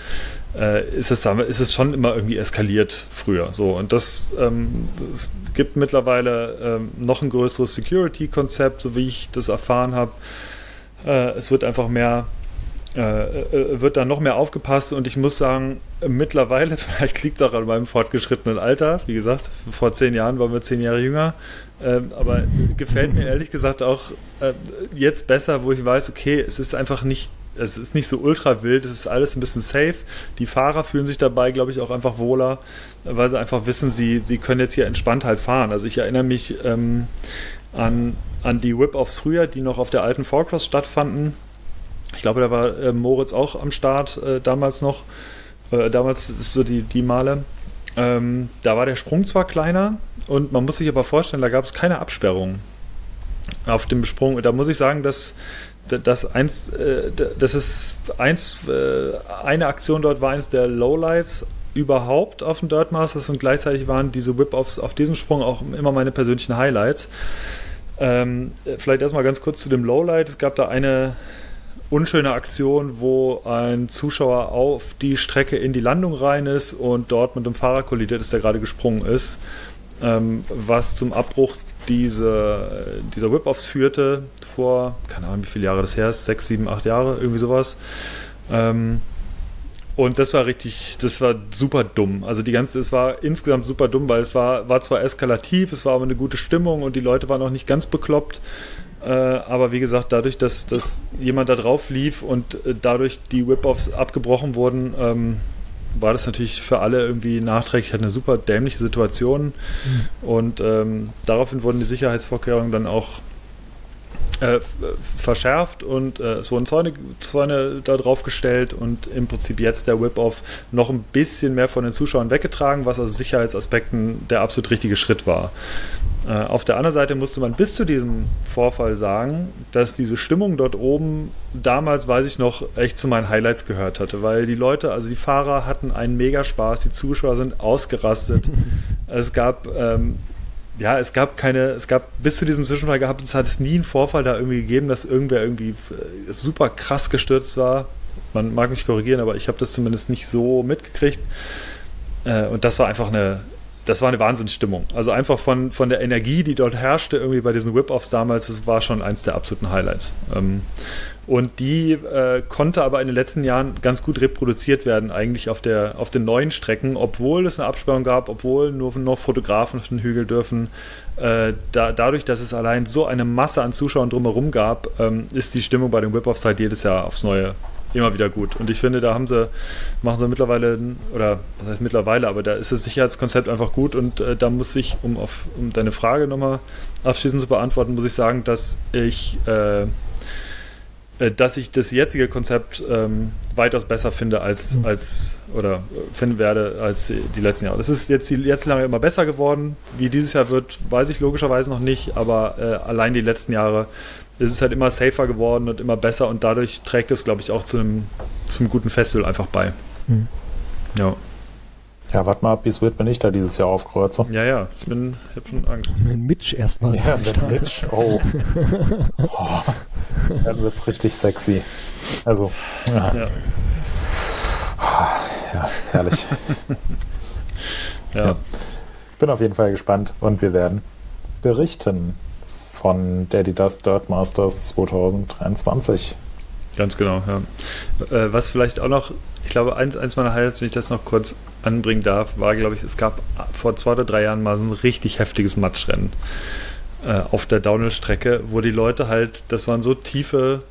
äh, ist, es, ist es schon immer irgendwie eskaliert früher. So, und das, ähm, es gibt mittlerweile ähm, noch ein größeres Security-Konzept, so wie ich das erfahren habe. Äh, es wird einfach mehr, äh, äh, wird dann noch mehr aufgepasst und ich muss sagen, mittlerweile, vielleicht liegt es auch an meinem fortgeschrittenen Alter, wie gesagt, vor zehn Jahren waren wir zehn Jahre jünger, ähm, aber gefällt mir ehrlich gesagt auch äh, jetzt besser, wo ich weiß, okay, es ist einfach nicht es ist nicht so ultra wild, es ist alles ein bisschen safe. Die Fahrer fühlen sich dabei, glaube ich, auch einfach wohler, weil sie einfach wissen, sie, sie können jetzt hier entspannt halt fahren. Also ich erinnere mich ähm, an an die Whip-Offs früher, die noch auf der alten Forecross stattfanden. Ich glaube, da war äh, Moritz auch am Start äh, damals noch. Äh, damals ist so die, die Male. Ähm, da war der Sprung zwar kleiner und man muss sich aber vorstellen, da gab es keine Absperrung auf dem Sprung. Da muss ich sagen, dass das eins, äh, das ist eins, äh, eine Aktion dort war eins der Lowlights überhaupt auf dem Dirt Masters und gleichzeitig waren diese Whip-Offs auf diesem Sprung auch immer meine persönlichen Highlights. Ähm, vielleicht erstmal ganz kurz zu dem Lowlight. Es gab da eine unschöne Aktion, wo ein Zuschauer auf die Strecke in die Landung rein ist und dort mit dem Fahrer kollidiert ist, der gerade gesprungen ist, ähm, was zum Abbruch diese, dieser Whip-Offs führte vor, keine Ahnung, wie viele Jahre das her ist, sechs, sieben, acht Jahre, irgendwie sowas. Ähm, und das war richtig, das war super dumm. Also die ganze, es war insgesamt super dumm, weil es war, war zwar eskalativ, es war aber eine gute Stimmung und die Leute waren auch nicht ganz bekloppt. Äh, aber wie gesagt, dadurch, dass, dass jemand da drauf lief und äh, dadurch die Whip-Offs abgebrochen wurden, ähm, war das natürlich für alle irgendwie nachträglich halt eine super dämliche Situation. Mhm. Und ähm, daraufhin wurden die Sicherheitsvorkehrungen dann auch äh, verschärft und äh, es wurden Zäune, Zäune da drauf gestellt und im Prinzip jetzt der Whip-Off noch ein bisschen mehr von den Zuschauern weggetragen, was aus Sicherheitsaspekten der absolut richtige Schritt war. Äh, auf der anderen Seite musste man bis zu diesem Vorfall sagen, dass diese Stimmung dort oben damals, weiß ich noch, echt zu meinen Highlights gehört hatte, weil die Leute, also die Fahrer hatten einen mega Spaß, die Zuschauer sind ausgerastet. es gab ähm, ja, es gab keine, es gab bis zu diesem Zwischenfall gehabt, es hat es nie einen Vorfall da irgendwie gegeben, dass irgendwer irgendwie äh, super krass gestürzt war. Man mag mich korrigieren, aber ich habe das zumindest nicht so mitgekriegt. Äh, und das war einfach eine, das war eine Wahnsinnsstimmung. Also einfach von, von der Energie, die dort herrschte, irgendwie bei diesen Whip-Offs damals, das war schon eins der absoluten Highlights. Und die äh, konnte aber in den letzten Jahren ganz gut reproduziert werden, eigentlich auf, der, auf den neuen Strecken, obwohl es eine Absperrung gab, obwohl nur noch Fotografen auf den Hügel dürfen. Äh, da, dadurch, dass es allein so eine Masse an Zuschauern drumherum gap, ähm, ist die Stimmung bei den Whip-Offs halt jedes Jahr aufs Neue immer wieder gut. Und ich finde, da haben sie, machen sie mittlerweile, oder was heißt mittlerweile, aber da ist das Sicherheitskonzept einfach gut und äh, da muss ich, um auf um deine Frage nochmal abschließend zu beantworten, muss ich sagen, dass ich äh, dass ich das jetzige Konzept ähm, weitaus besser finde als, mhm. als oder finden werde als die letzten Jahre. Das ist jetzt die letzten Jahre immer besser geworden. Wie dieses Jahr wird, weiß ich logischerweise noch nicht, aber äh, allein die letzten Jahre ist es halt immer safer geworden und immer besser und dadurch trägt es, glaube ich, auch zu einem, zum guten Festival einfach bei. Mhm. Ja. Ja, warte mal ab, wie es wird, wenn ich da dieses Jahr aufkreuze. Ja, ja, ich bin, ich hab schon Angst. Mit Mitch erstmal. Ja, mit Mitch, oh. oh. Dann wird's richtig sexy. Also, ja. Ja, ja herrlich. ja. ja. Bin auf jeden Fall gespannt und wir werden berichten von Daddy Dust Dirt Masters 2023. Ganz genau, ja. Äh, was vielleicht auch noch, ich glaube, eins, eins meiner Highlights, wenn ich das noch kurz anbringen darf, war, glaube ich, es gab vor zwei oder drei Jahren mal so ein richtig heftiges Matschrennen äh, auf der Downhill-Strecke, wo die Leute halt, das waren so tiefe,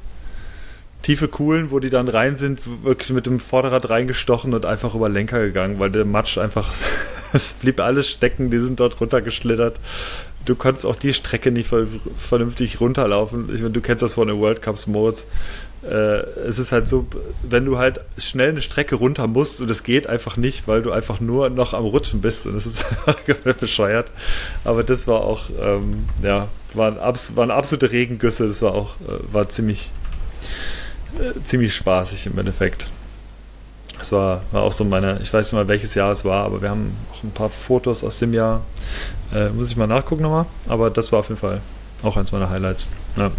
tiefe Kuhlen, wo die dann rein sind, wirklich mit dem Vorderrad reingestochen und einfach über Lenker gegangen, weil der Matsch einfach, es blieb alles stecken, die sind dort runtergeschlittert du konntest auch die Strecke nicht vernünftig runterlaufen. Ich meine, du kennst das von den World Cups Modes. Äh, es ist halt so, wenn du halt schnell eine Strecke runter musst und es geht einfach nicht, weil du einfach nur noch am Rutschen bist und das ist bescheuert. Aber das war auch, ähm, ja, waren, abs waren absolute Regengüsse. Das war auch, äh, war ziemlich, äh, ziemlich spaßig im Endeffekt. Das war, war auch so meine, ich weiß nicht mal welches Jahr es war, aber wir haben auch ein paar Fotos aus dem Jahr. Äh, muss ich mal nachgucken nochmal. Aber das war auf jeden Fall auch eins meiner Highlights. Ja.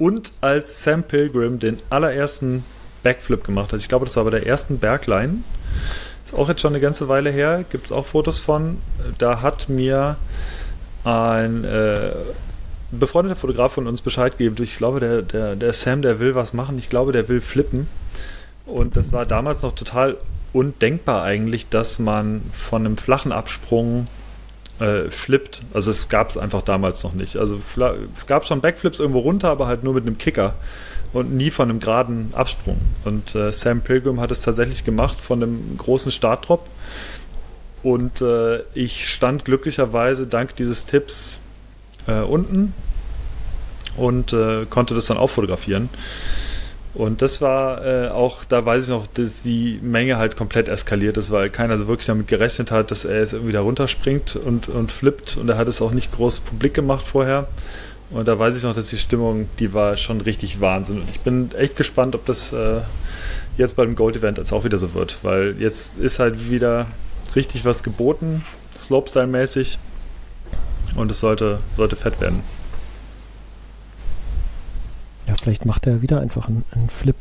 Und als Sam Pilgrim den allerersten Backflip gemacht hat, ich glaube, das war bei der ersten Bergline, ist auch jetzt schon eine ganze Weile her, gibt es auch Fotos von. Da hat mir ein äh, befreundeter Fotograf von uns Bescheid gegeben. Ich glaube, der, der, der Sam, der will was machen. Ich glaube, der will flippen. Und das war damals noch total undenkbar eigentlich, dass man von einem flachen Absprung äh, flippt. Also es gab es einfach damals noch nicht. Also es gab schon Backflips irgendwo runter, aber halt nur mit einem Kicker und nie von einem geraden Absprung. Und äh, Sam Pilgrim hat es tatsächlich gemacht von einem großen Startdrop. Und äh, ich stand glücklicherweise dank dieses Tipps äh, unten und äh, konnte das dann auch fotografieren. Und das war äh, auch, da weiß ich noch, dass die Menge halt komplett eskaliert ist, weil keiner so wirklich damit gerechnet hat, dass er jetzt irgendwie da runterspringt und, und flippt. Und er hat es auch nicht groß publik gemacht vorher. Und da weiß ich noch, dass die Stimmung, die war schon richtig Wahnsinn. Und ich bin echt gespannt, ob das äh, jetzt beim Gold-Event jetzt auch wieder so wird. Weil jetzt ist halt wieder richtig was geboten, Slopestyle-mäßig. Und es sollte, sollte fett werden. Ja, vielleicht macht er wieder einfach einen, einen Flip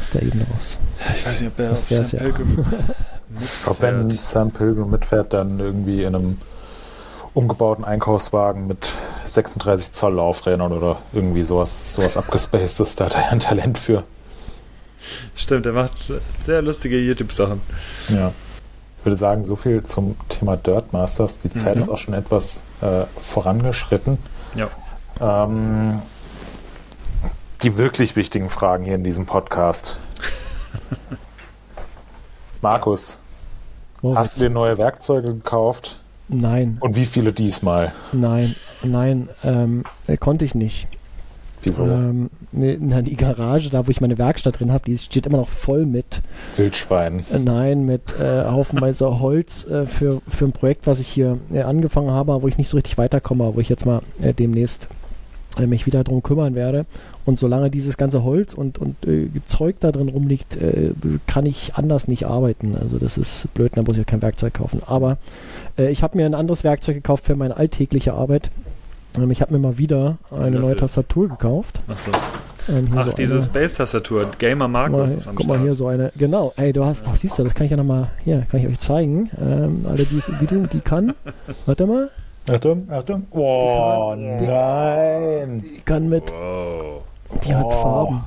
aus der Ebene raus. Ich weiß nicht, ob er Das Sam ja. Pilgrim Ich glaube, wenn mitfährt. Sam Pilgrim mitfährt, dann irgendwie in einem umgebauten Einkaufswagen mit 36 Zoll Laufrädern oder irgendwie sowas, sowas abgespacedes. Da hat er ja ein Talent für. Stimmt, er macht sehr lustige YouTube-Sachen. Ja. Ich würde sagen, so viel zum Thema Dirt Masters. Die Zeit Mhm. ist auch schon etwas äh, vorangeschritten. Ja. Ähm, die wirklich wichtigen Fragen hier in diesem Podcast. Markus, Moritz. hast du dir neue Werkzeuge gekauft? Nein, Und wie viele diesmal? nein, nein, ähm, äh, konnte ich nicht. Wieso? Ähm, ne, na, die Garage, da wo ich meine Werkstatt drin habe, die steht immer noch voll mit, Wildschwein. äh, nein, mit äh, haufenweise Holz äh, für, für ein Projekt, was ich hier äh, angefangen habe, wo ich nicht so richtig weiterkomme, wo ich jetzt mal äh, demnächst äh, mich wieder drum kümmern werde. Und solange dieses ganze Holz und, und äh, Zeug da drin rumliegt, äh, kann ich anders nicht arbeiten. Also das ist blöd, dann muss ich ja kein Werkzeug kaufen. Aber äh, ich habe mir ein anderes Werkzeug gekauft für meine alltägliche Arbeit. Ähm, ich habe mir mal wieder eine neue. Tastatur gekauft. Ach, so. Ähm, Ach so diese Space-Tastatur. Gamer Markus Mal, ist am guck mal Start. hier so eine. Genau, ey, du hast. Ach, siehst du, das kann ich ja nochmal. Hier, kann ich euch zeigen. Ähm, alle, die es Video, die kann. Warte mal. Achtung, Achtung. Oh, Die- nein. Die kann mit. Wow. Die hat Oh. Farben.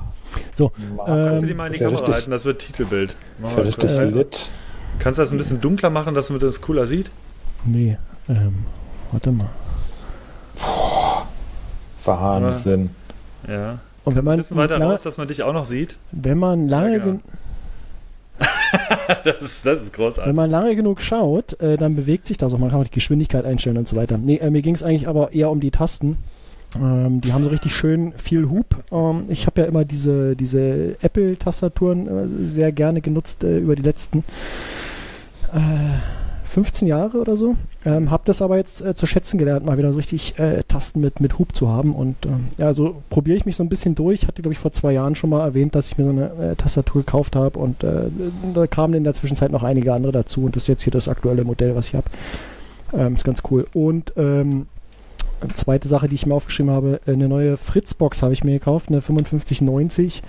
So, Kannst du ähm, die mal in die Kamera richtig- halten? Das wird Titelbild. Mach Ist ja richtig kurz. lit. Kannst du das ein bisschen dunkler machen, dass man das cooler sieht? nee. Ähm, warte mal. Wahnsinn. Ja. Und wenn Ein man, bisschen weiter lange, raus, dass man dich auch noch sieht. wenn man lange, Ja, genau. gen- Das ist, das ist großartig. wenn man lange genug schaut, äh, dann bewegt sich das auch. Man kann auch die Geschwindigkeit einstellen und so weiter. Nee, äh, mir ging es eigentlich aber eher um die Tasten. Ähm, die haben so richtig schön viel Hub. Ähm, ich habe ja immer diese, diese Apple-Tastaturen äh, sehr gerne genutzt äh, über die letzten äh, 15 Jahre oder so. Ähm, habe das aber jetzt äh, zu schätzen gelernt, mal wieder so richtig äh, Tasten mit, mit Hub zu haben. Und ähm, ja, so probiere ich mich so ein bisschen durch. Hatte, glaube ich, vor zwei Jahren schon mal erwähnt, dass ich mir so eine äh, Tastatur gekauft habe. Und da kamen in der Zwischenzeit noch einige andere dazu. Und das ist jetzt hier das aktuelle Modell, was ich habe. Ähm, ist ganz cool. Und ähm, zweite Sache, die ich mir aufgeschrieben habe, äh, eine neue Fritzbox habe ich mir gekauft, eine 5590.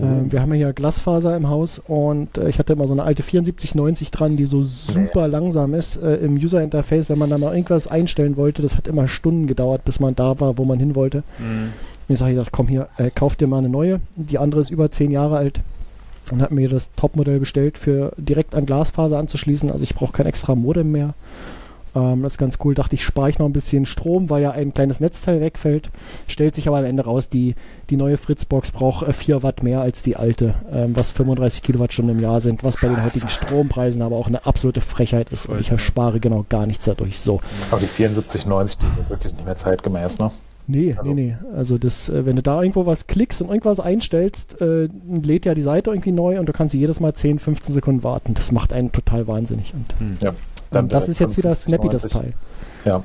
Ähm, wir haben ja hier Glasfaser im Haus und äh, ich hatte immer so eine alte 7490 dran, die so super langsam ist äh, im User-Interface. Wenn man da mal irgendwas einstellen wollte, das hat immer Stunden gedauert, bis man da war, wo man hin wollte. Mhm. Und jetzt habe ich komm hier, äh, kauf dir mal eine neue. Die andere ist über zehn Jahre alt und habe mir das Topmodell bestellt, für direkt an Glasfaser anzuschließen. Also ich brauche kein extra Modem mehr. Ähm, das ist ganz cool. Dachte ich, spare ich noch ein bisschen Strom, weil ja ein kleines Netzteil wegfällt. Stellt sich aber am Ende raus, die, die neue Fritzbox braucht äh, 4 Watt mehr als die alte, ähm, was 35 Kilowattstunden im Jahr sind, was bei den heutigen Strompreisen aber auch eine absolute Frechheit ist. Und ich Voll, ja. spare genau gar nichts dadurch. So. Aber die 7490, die sind wirklich nicht mehr zeitgemäß, ne? Nee, Also- nee, nee. Also das, äh, wenn du da irgendwo was klickst und irgendwas einstellst, äh, lädt ja die Seite irgendwie neu und du kannst jedes Mal 10, 15 Sekunden warten. Das macht einen total wahnsinnig. Und. Ja. Ähm, das ist jetzt wieder Snappy, das 5590. Teil. Ja.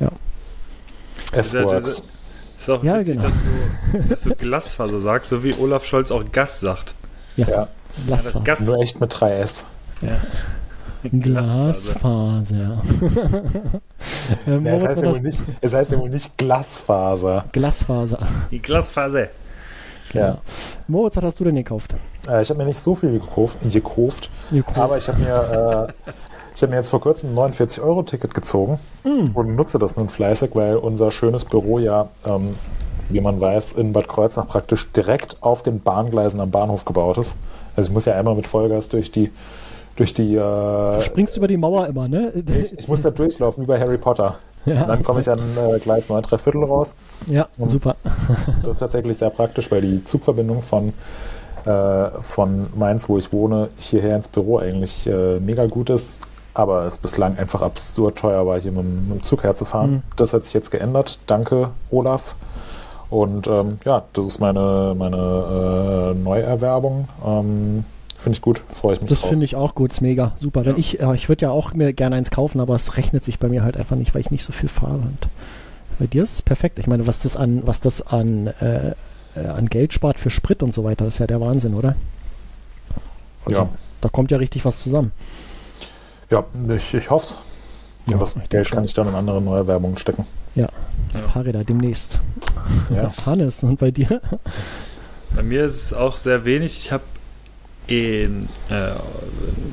Ja. S-Works. Ist auch Ja, witzig, genau. dass, du, dass du Glasfaser sagst, so wie Olaf Scholz auch Gas sagt. Ja, Ja, Glasfaser. das Gas- nur echt mit 3S. Glasfaser. ähm, Ja, es, Moritz, heißt ja nicht, es heißt ja wohl nicht Glasfaser. Glasfaser. Die Glasfaser. Ja. Moritz, was hast du denn gekauft? Äh, ich habe mir nicht so viel gekauft, gekauft Gekauft. aber ich habe mir, äh, ich hab mir jetzt vor kurzem ein 49-Euro-Ticket gezogen Mm. und nutze das nun fleißig, weil unser schönes Büro ja, ähm, wie man weiß, in Bad Kreuznach praktisch direkt auf den Bahngleisen am Bahnhof gebaut ist. Also ich muss ja einmal mit Vollgas durch die durch die äh, Du springst über die Mauer immer, ne? ich, ich muss da durchlaufen wie bei Harry Potter. Ja. Und dann komme ich an äh, Gleis 9 3 Viertel raus. Ja, super. Das ist tatsächlich sehr praktisch, weil die Zugverbindung von, äh, von Mainz, wo ich wohne, hierher ins Büro eigentlich äh, mega gut ist. Aber es bislang einfach absurd teuer war, hier mit, dem- mit dem Zug herzufahren. Mhm. Das hat sich jetzt geändert. Danke, Olaf. Und ähm, ja, das ist meine, meine äh, Neuerwerbung. Ähm, finde ich gut, freue ich mich Das finde ich auch gut, ist mega, super. Wenn ich, äh, ich würde ja auch mir gerne eins kaufen, aber es rechnet sich bei mir halt einfach nicht, weil ich nicht so viel fahre. Und Bei dir ist es perfekt. Ich meine, was das an, was das an, äh, äh, an Geld spart für Sprit und so weiter, ist ja der Wahnsinn, oder? Also, ja. Da kommt ja richtig was zusammen. Ja, ich, ich hoffe es. Ja, das Geld kann ich dann in andere neue Werbungen stecken. Ja. Fahrräder demnächst. Ja. Hannes, und bei dir? Bei mir ist es auch sehr wenig. Ich habe in, äh,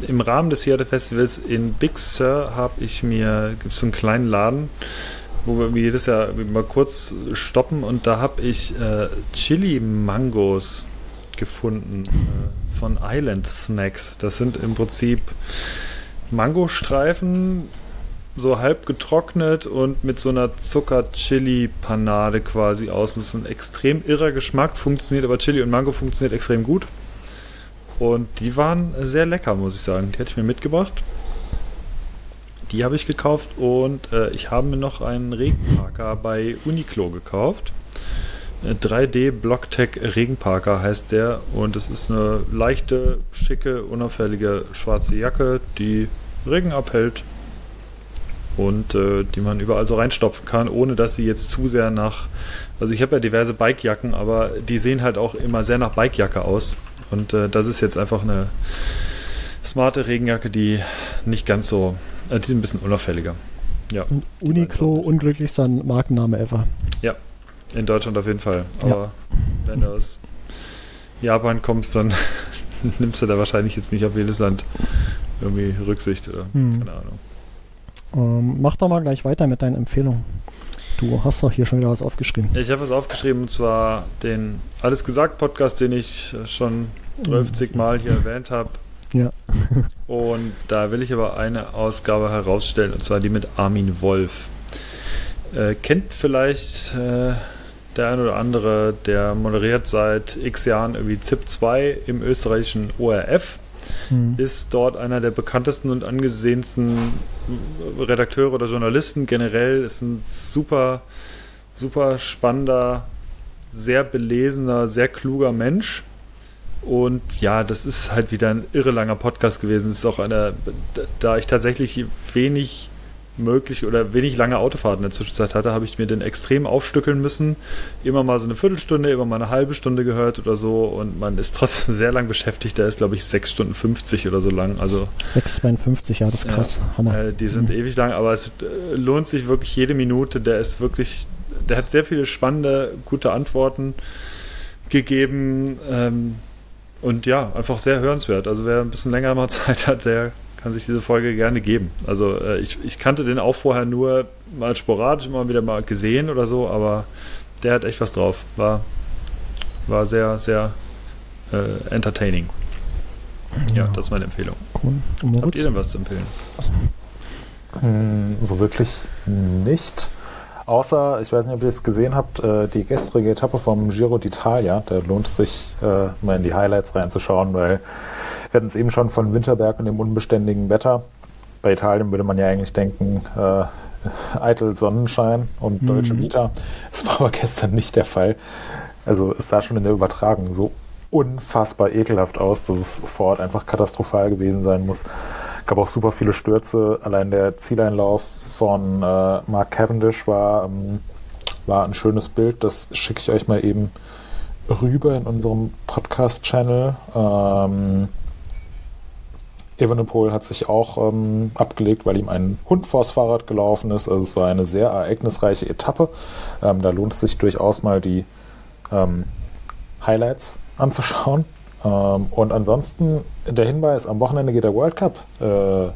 im Rahmen des Seattle Festivals in Big Sur habe ich mir, gibt so einen kleinen Laden, wo wir jedes Jahr mal kurz stoppen und da habe ich äh, Chili-Mangos gefunden äh, von Island Snacks. Das sind im Prinzip Mangostreifen, so halb getrocknet und mit so einer Zucker-Chili-Panade quasi außen. Das ist ein extrem irrer Geschmack, funktioniert aber Chili und Mango funktioniert extrem gut. Und die waren sehr lecker, muss ich sagen. Die hätte ich mir mitgebracht. Die habe ich gekauft und äh, ich habe mir noch einen Regenparker bei Uniqlo gekauft. 3D Blocktech Regenparker heißt der und es ist eine leichte, schicke, unauffällige schwarze Jacke, die Regen abhält und äh, die man überall so reinstopfen kann, ohne dass sie jetzt zu sehr nach. Also ich habe ja diverse Bikejacken, aber die sehen halt auch immer sehr nach Bikejacke aus. Und äh, das ist jetzt einfach eine smarte Regenjacke, die nicht ganz so, äh, die ist ein bisschen unauffälliger. Ja. Uniqlo, unglücklichster Markenname ever. Ja, in Deutschland auf jeden Fall. Aber ja. wenn du aus Japan kommst, dann nimmst du da wahrscheinlich jetzt nicht auf jedes Land irgendwie Rücksicht oder hm. keine Ahnung. Ähm, mach doch mal gleich weiter mit deinen Empfehlungen. Du hast doch hier schon wieder was aufgeschrieben. Ich habe was aufgeschrieben und zwar den Alles gesagt Podcast, den ich schon 50 Mal hier erwähnt habe. Ja. und da will ich aber eine Ausgabe herausstellen, und zwar die mit Armin Wolf. Äh, kennt vielleicht äh, der ein oder andere, der moderiert seit x Jahren irgendwie ZIP 2 im österreichischen ORF. Mhm. Ist dort einer der bekanntesten und angesehensten Redakteure oder Journalisten generell. Ist ein super, super spannender, sehr belesener, sehr kluger Mensch und ja, das ist halt wieder ein irre langer Podcast gewesen. Es ist auch einer, da ich tatsächlich wenig möglich oder wenig lange Autofahrten in der Zwischenzeit hatte, habe ich mir den extrem aufstückeln müssen. Immer mal so eine Viertelstunde, immer mal eine halbe Stunde gehört oder so und man ist trotzdem sehr lang beschäftigt. Der ist, glaube ich, 6 Stunden 50 oder so lang. Also 6,52, ja, das ist krass. Ja, Hammer. Äh, die sind mhm. ewig lang, aber es äh, lohnt sich wirklich jede Minute. Der ist wirklich, der hat sehr viele spannende, gute Antworten gegeben. Ähm, und ja, einfach sehr hörenswert. Also wer ein bisschen länger mal Zeit hat, der kann sich diese Folge gerne geben. Also äh, ich, ich kannte den auch vorher nur mal sporadisch immer wieder mal gesehen oder so, aber der hat echt was drauf. War, war sehr, sehr äh, entertaining. Ja, das ist meine Empfehlung. Cool. Habt ihr denn was zu empfehlen? Hm, so wirklich nicht. Außer, ich weiß nicht, ob ihr es gesehen habt, äh, die gestrige Etappe vom Giro d'Italia. Da lohnt es sich, äh, mal in die Highlights reinzuschauen, weil wir hatten es eben schon von Winterberg und dem unbeständigen Wetter. Bei Italien würde man ja eigentlich denken, äh, eitel Sonnenschein und mhm. deutsche Vita. Das war aber gestern nicht der Fall. Also es sah schon in der Übertragung so unfassbar ekelhaft aus, dass es vor Ort einfach katastrophal gewesen sein muss. Gab auch super viele Stürze. Allein der Zieleinlauf von äh, Mark Cavendish war, ähm, war ein schönes Bild. Das schicke ich euch mal eben rüber in unserem Podcast-Channel. Ähm, Evenepoel hat sich auch ähm, abgelegt, weil ihm ein Hund vors Fahrrad gelaufen ist. Also es war eine sehr ereignisreiche Etappe. Ähm, da lohnt es sich durchaus mal die ähm, Highlights anzuschauen. Ähm, und ansonsten der Hinweis, am Wochenende geht der World Cup, äh,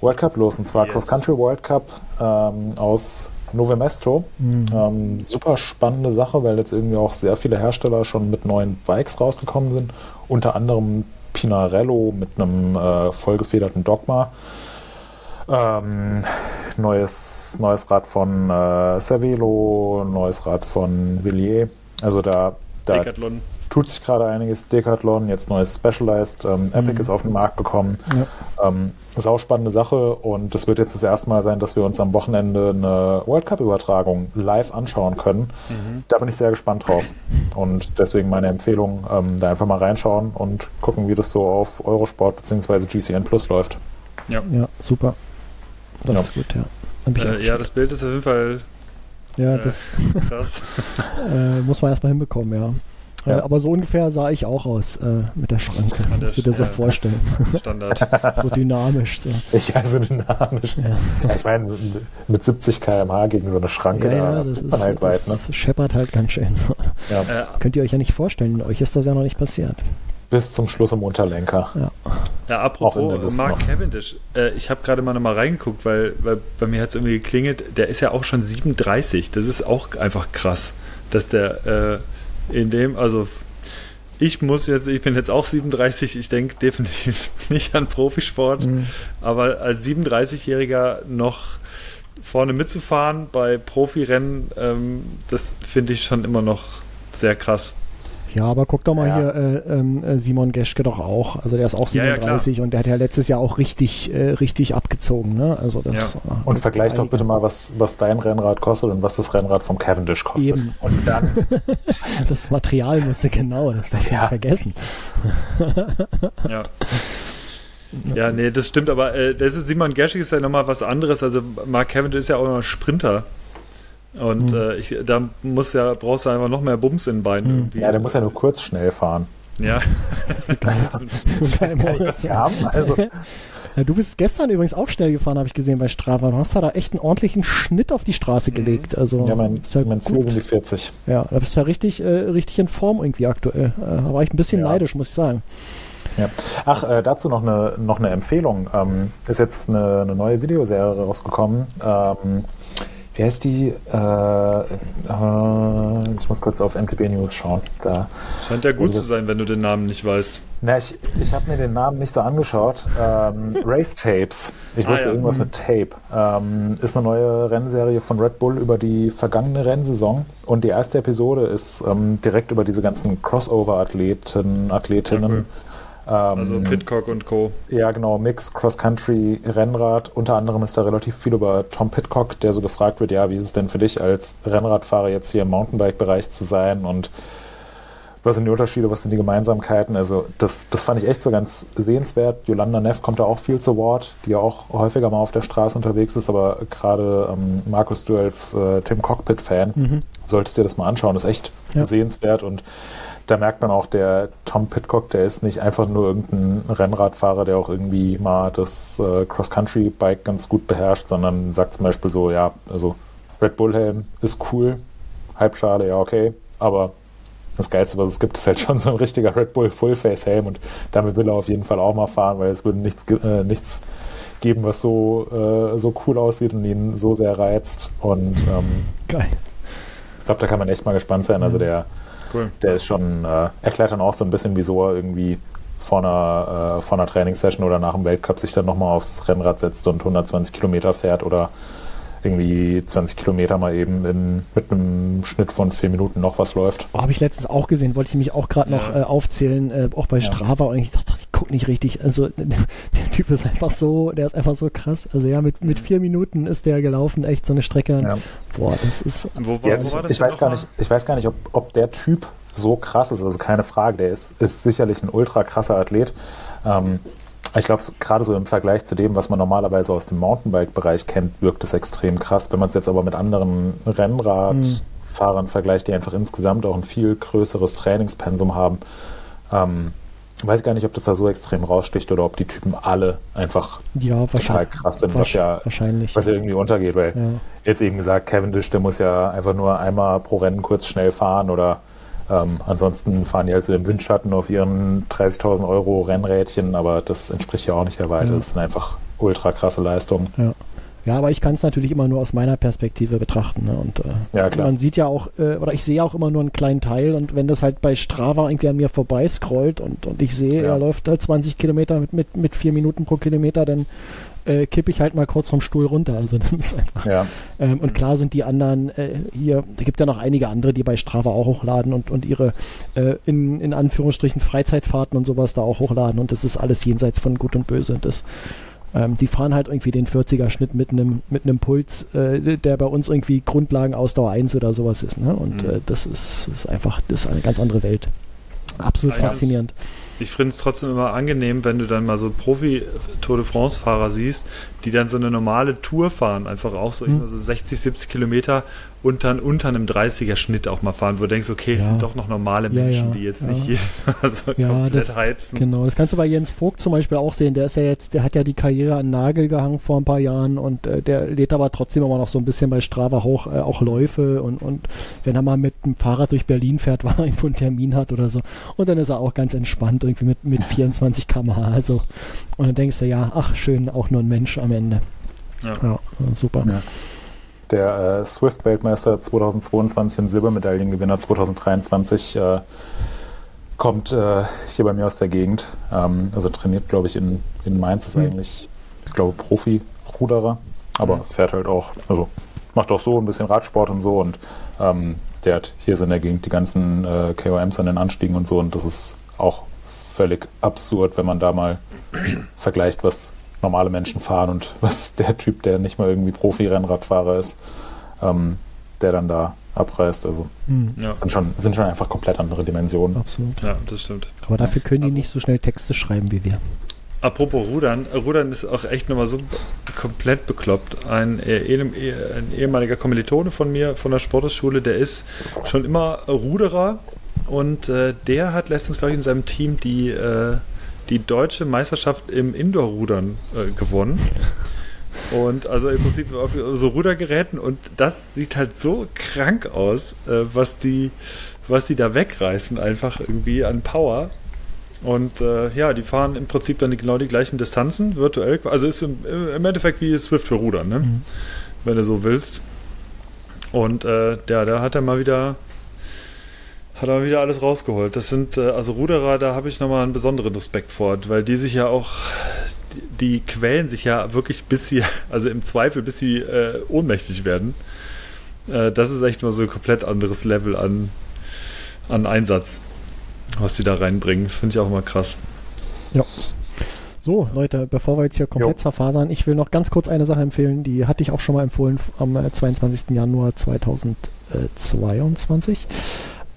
World Cup los, und zwar yes. Cross Country World Cup ähm, aus Novemestro. Mhm. Ähm, super spannende Sache, weil jetzt irgendwie auch sehr viele Hersteller schon mit neuen Bikes rausgekommen sind. Unter anderem Pinarello mit einem äh, vollgefederten Dogma. Ähm, neues, neues Rad von äh, Cervelo, neues Rad von Villiers. Also da, da Decathlon tut sich gerade einiges. Decathlon, jetzt neues Specialized. Ähm, Epic mhm. ist auf den Markt gekommen. Ja. Ähm, ist auch spannende Sache und es wird jetzt das erste Mal sein, dass wir uns am Wochenende eine World Cup-Übertragung live anschauen können. Mhm. Da bin ich sehr gespannt drauf. Und deswegen meine Empfehlung, ähm, da einfach mal reinschauen und gucken, wie das so auf Eurosport bzw. GCN Plus läuft. Ja, ja super. Das ja. ist gut, ja. Äh, ja, das Bild ist auf jeden Fall Ja, äh, das äh, muss man erstmal hinbekommen, ja. Ja. Äh, aber so ungefähr sah ich auch aus äh, mit der Schranke. Ja, Musst du dir so ja, vorstellen. Standard. so dynamisch. So. Ich also dynamisch. Ja. ich meine, mit 70 km/h gegen so eine Schranke, ja, da das ist, halt weit. Das ne? scheppert halt ganz schön. Ja. Könnt ihr euch ja nicht vorstellen. Euch ist das ja noch nicht passiert. Bis zum Schluss im Unterlenker. Ja, ja apropos Mark Cavendish. Äh, ich habe gerade mal nochmal reingeguckt, weil, weil bei mir hat es irgendwie geklingelt. Der ist ja auch schon 37. Das ist auch einfach krass, dass der äh, in dem, also ich muss jetzt, ich bin jetzt auch 37, ich denke definitiv nicht an Profisport, mhm. aber als 37-Jähriger noch vorne mitzufahren bei Profirennen, ähm, das finde ich schon immer noch sehr krass. Ja, aber guck doch mal ja. hier, äh, ähm, äh, Simon Geschke doch auch. Also der ist auch 37 ja, ja, und der hat ja letztes Jahr auch richtig, äh, richtig abgezogen. Ne? Also das, äh, und vergleich doch bitte mal, was, was dein Rennrad kostet und was das Rennrad vom Cavendish kostet. Eben. Und dann. das Material musste genau, das darf ich ja. nicht vergessen. ja. Ja, nee, das stimmt, aber äh, das ist, Simon Geschke ist ja nochmal was anderes. Also Mark Cavendish ist ja auch noch Sprinter. Und mhm. äh, ich, da muss ja, brauchst du einfach noch mehr Bums in den Beinen. Mhm. Ja, der muss ja nur kurz schnell fahren. Ja. ich weiß gar nicht, was sie haben. Also. Ja, du bist gestern übrigens auch schnell gefahren, habe ich gesehen bei Strava. Du hast da echt einen ordentlichen Schnitt auf die Straße mhm. gelegt. Also, ja, mein, ja mein Ziel sind die 40. Ja, da bist du ja richtig, äh, richtig in Form irgendwie aktuell. Äh, da war ich ein bisschen ja. neidisch, muss ich sagen. Ja. Ach, äh, dazu noch eine, noch eine Empfehlung. Ähm, ist jetzt eine, eine neue Videoserie rausgekommen. Ähm, wie heißt die? Äh, äh, ich muss kurz auf MTB News schauen. Da Scheint ja gut zu sein, wenn du den Namen nicht weißt. Na, ich, ich habe mir den Namen nicht so angeschaut. Ähm, Race Tapes. Ich ah, wusste ja. irgendwas mit Tape. Ähm, ist eine neue Rennserie von Red Bull über die vergangene Rennsaison. Und die erste Episode ist ähm, direkt über diese ganzen Crossover-Athleten, Athletinnen. Ja, cool also ähm, Pitcock und Co. Ja, genau, Mix, Cross-Country, Rennrad. Unter anderem ist da relativ viel über Tom Pitcock, der so gefragt wird, ja, wie ist es denn für dich als Rennradfahrer jetzt hier im Mountainbike-Bereich zu sein und was sind die Unterschiede, was sind die Gemeinsamkeiten? Also das, das fand ich echt so ganz sehenswert. Yolanda Neff kommt da auch viel zu Wort, die ja auch häufiger mal auf der Straße unterwegs ist, aber gerade ähm, Markus, du als äh, Tim Cockpit-Fan, mhm. solltest dir das mal anschauen. Das ist echt ja. sehenswert und da merkt man auch, der Tom Pitcock, der ist nicht einfach nur irgendein Rennradfahrer, der auch irgendwie mal das äh, Cross-Country-Bike ganz gut beherrscht, sondern sagt zum Beispiel so, ja, also Red Bull-Helm ist cool, Halbschale, ja, okay, aber das Geilste, was es gibt, ist halt schon so ein richtiger Red Bull Full-Face-Helm und damit will er auf jeden Fall auch mal fahren, weil es würde nichts, äh, nichts geben, was so, äh, so cool aussieht und ihn so sehr reizt. Und ähm, Geil. Ich glaube, da kann man echt mal gespannt sein. Also mhm. der Cool. Der ist schon, äh, erklärt dann auch so ein bisschen, wieso er irgendwie vor einer, äh, vor einer Trainingssession oder nach dem Weltcup sich dann nochmal aufs Rennrad setzt und 120 Kilometer fährt oder irgendwie 20 Kilometer mal eben in, mit einem Schnitt von vier Minuten noch was läuft. Oh, Habe ich letztens auch gesehen, wollte ich mich auch gerade noch äh, aufzählen, äh, auch bei Strava und ich dachte, ich gucke nicht richtig. Also der, der, Typ ist einfach so, der ist einfach so krass. Also ja, mit, mit vier Minuten ist der gelaufen, echt so eine Strecke. Ja. Boah, das ist. Wo, wo, Jetzt, wo war das ich, weiß gar nicht, ich weiß gar nicht, ob, ob der Typ so krass ist, also keine Frage, der ist, ist sicherlich ein ultra krasser Athlet. Ähm, ich glaube, gerade so im Vergleich zu dem, was man normalerweise aus dem Mountainbike-Bereich kennt, wirkt es extrem krass. Wenn man es jetzt aber mit anderen Rennradfahrern mhm. vergleicht, die einfach insgesamt auch ein viel größeres Trainingspensum haben, ähm, weiß ich gar nicht, ob das da so extrem raussticht oder ob die Typen alle einfach ja, total krass sind, was ja, wahrscheinlich. was ja irgendwie untergeht, weil ja. jetzt eben gesagt, Cavendish, der muss ja einfach nur einmal pro Rennen kurz schnell fahren oder ähm, ansonsten fahren die halt so im Windschatten auf ihren 30.000 Euro Rennrädchen, aber das entspricht ja auch nicht der Weite. Ja. Das sind einfach ultra krasse Leistungen. Ja. Ja, aber ich kann es natürlich immer nur aus meiner Perspektive betrachten. Ne? Und äh, ja, man sieht ja auch, äh, oder ich sehe auch immer nur einen kleinen Teil und wenn das halt bei Strava irgendwie an mir vorbei scrollt und, und ich sehe, ja. er läuft halt 20 Kilometer mit, mit, mit vier Minuten pro Kilometer, dann äh, kippe ich halt mal kurz vom Stuhl runter. Also das ist einfach. Ja. Ähm, und klar sind die anderen äh, hier, da gibt ja noch einige andere, die bei Strava auch hochladen und, und ihre äh, in, in Anführungsstrichen Freizeitfahrten und sowas da auch hochladen und das ist alles jenseits von Gut und Böse. Das, ähm, die fahren halt irgendwie den 40er-Schnitt mit einem mit einem Puls, äh, der bei uns irgendwie Grundlagen Ausdauer 1 oder sowas ist. Ne? Und mhm. äh, das ist, ist einfach, das ist eine ganz andere Welt. Absolut ja, faszinierend. Ja, ich finde es trotzdem immer angenehm, wenn du dann mal so Profi-Tour de France-Fahrer siehst, die dann so eine normale Tour fahren, einfach auch so, mhm. so 60, 70 Kilometer unter, unter einem 30er Schnitt auch mal fahren, wo du denkst, okay, es ja. sind doch noch normale Menschen, ja, ja, die jetzt nicht hier so komplett das, heizen. Genau, das kannst du bei Jens Vogt zum Beispiel auch sehen. Der ist ja jetzt, der hat ja die Karriere an Nagel gehangen vor ein paar Jahren und äh, der lädt aber trotzdem immer noch so ein bisschen bei Strava hoch, äh, auch Läufe und, und wenn er mal mit dem Fahrrad durch Berlin fährt, weil er irgendwo einen Termin hat oder so. Und dann ist er auch ganz entspannt, irgendwie mit, mit 24 km/h. Also, und dann denkst du, ja, ach schön, auch nur ein Mensch am Ende. Ja, super. Ja der äh, Swift-Weltmeister 2022 und Silbermedaillengewinner 2023 äh, kommt äh, hier bei mir aus der Gegend. Ähm, also trainiert, glaube ich, in, in Mainz, ist mhm. eigentlich, ich glaube, Profi-Ruderer, aber mhm. fährt halt auch, also macht auch so ein bisschen Radsport und so und ähm, der hat hier so in der Gegend die ganzen äh, KOMs an den Anstiegen und so und das ist auch völlig absurd, wenn man da mal vergleicht, was normale Menschen fahren und was der Typ, der nicht mal irgendwie Profi-Rennradfahrer ist, ähm, der dann da abreißt. Also hm. ja. sind, schon, sind schon einfach komplett andere Dimensionen. Absolut. Ja, das stimmt. Aber dafür können die nicht so schnell Texte schreiben wie wir. Apropos Rudern, Rudern ist auch echt nochmal so komplett bekloppt. Ein, ein ehemaliger Kommilitone von mir von der Sportschule, der ist schon immer Ruderer und äh, der hat letztens, glaube ich, in seinem Team die äh, die deutsche Meisterschaft im Indoor-Rudern äh, gewonnen. Und also im Prinzip auf so Rudergeräten und das sieht halt so krank aus, äh, was die, was die da wegreißen, einfach irgendwie an Power. Und äh, ja, die fahren im Prinzip dann die, genau die gleichen Distanzen, virtuell. Also ist im, im Endeffekt wie Swift für Rudern, ne? Mhm. wenn du so willst. Und äh, der, da hat er mal wieder hat er wieder alles rausgeholt. Das sind, äh, also Ruderer, da habe ich nochmal einen besonderen Respekt vor, weil die sich ja auch, die, die quälen sich ja wirklich bis sie, also im Zweifel, bis sie äh, ohnmächtig werden. Äh, das ist echt mal so ein komplett anderes Level an, an Einsatz, was sie da reinbringen. Das finde ich auch immer krass. Ja. So, Leute, bevor wir jetzt hier komplett jo. zerfasern, ich will noch ganz kurz eine Sache empfehlen, die hatte ich auch schon mal empfohlen am 22. Äh, Januar 2022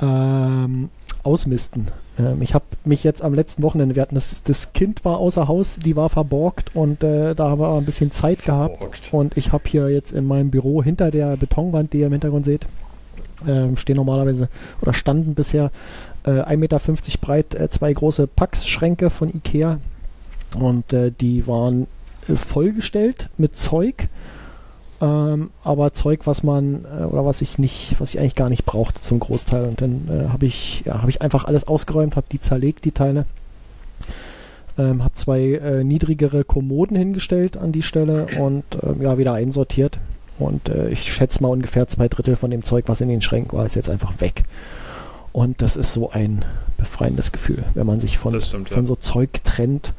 ähm, ausmisten. Ähm, ich habe mich jetzt am letzten Wochenende, wir hatten das, das Kind war außer Haus, die war verborgt und äh, da haben wir ein bisschen Zeit verborgt. gehabt. Und ich habe hier jetzt in meinem Büro hinter der Betonwand, die ihr im Hintergrund seht, äh, stehen normalerweise oder standen bisher äh, 1,50 Meter breit äh, zwei große Packschränke von Ikea und äh, die waren äh, vollgestellt mit Zeug ähm, aber Zeug, was man äh, oder was ich nicht, was ich eigentlich gar nicht brauchte zum Großteil. Und dann äh, habe ich, ja, habe ich einfach alles ausgeräumt, habe die zerlegt, die Teile. Ähm, habe zwei äh, niedrigere Kommoden hingestellt an die Stelle und ähm, ja, wieder einsortiert. Und äh, ich schätze mal ungefähr zwei Drittel von dem Zeug, was in den Schränken war, ist jetzt einfach weg. Und das ist so ein befreiendes Gefühl, wenn man sich von, stimmt, von ja. so Zeug trennt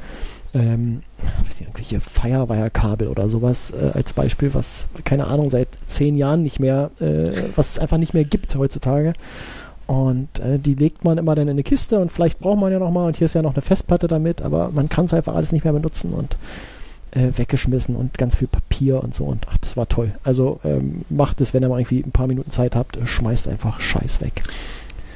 ähm, weiß nicht, irgendwelche Firewire-Kabel oder sowas äh, als Beispiel, was, keine Ahnung, seit zehn Jahren nicht mehr, äh, was es einfach nicht mehr gibt heutzutage. Und äh, die legt man immer dann in eine Kiste und vielleicht braucht man ja nochmal und hier ist ja noch eine Festplatte damit, aber man kann es einfach alles nicht mehr benutzen und äh, weggeschmissen und ganz viel Papier und so und ach, das war toll. Also ähm, macht es, wenn ihr mal irgendwie ein paar Minuten Zeit habt, schmeißt einfach Scheiß weg.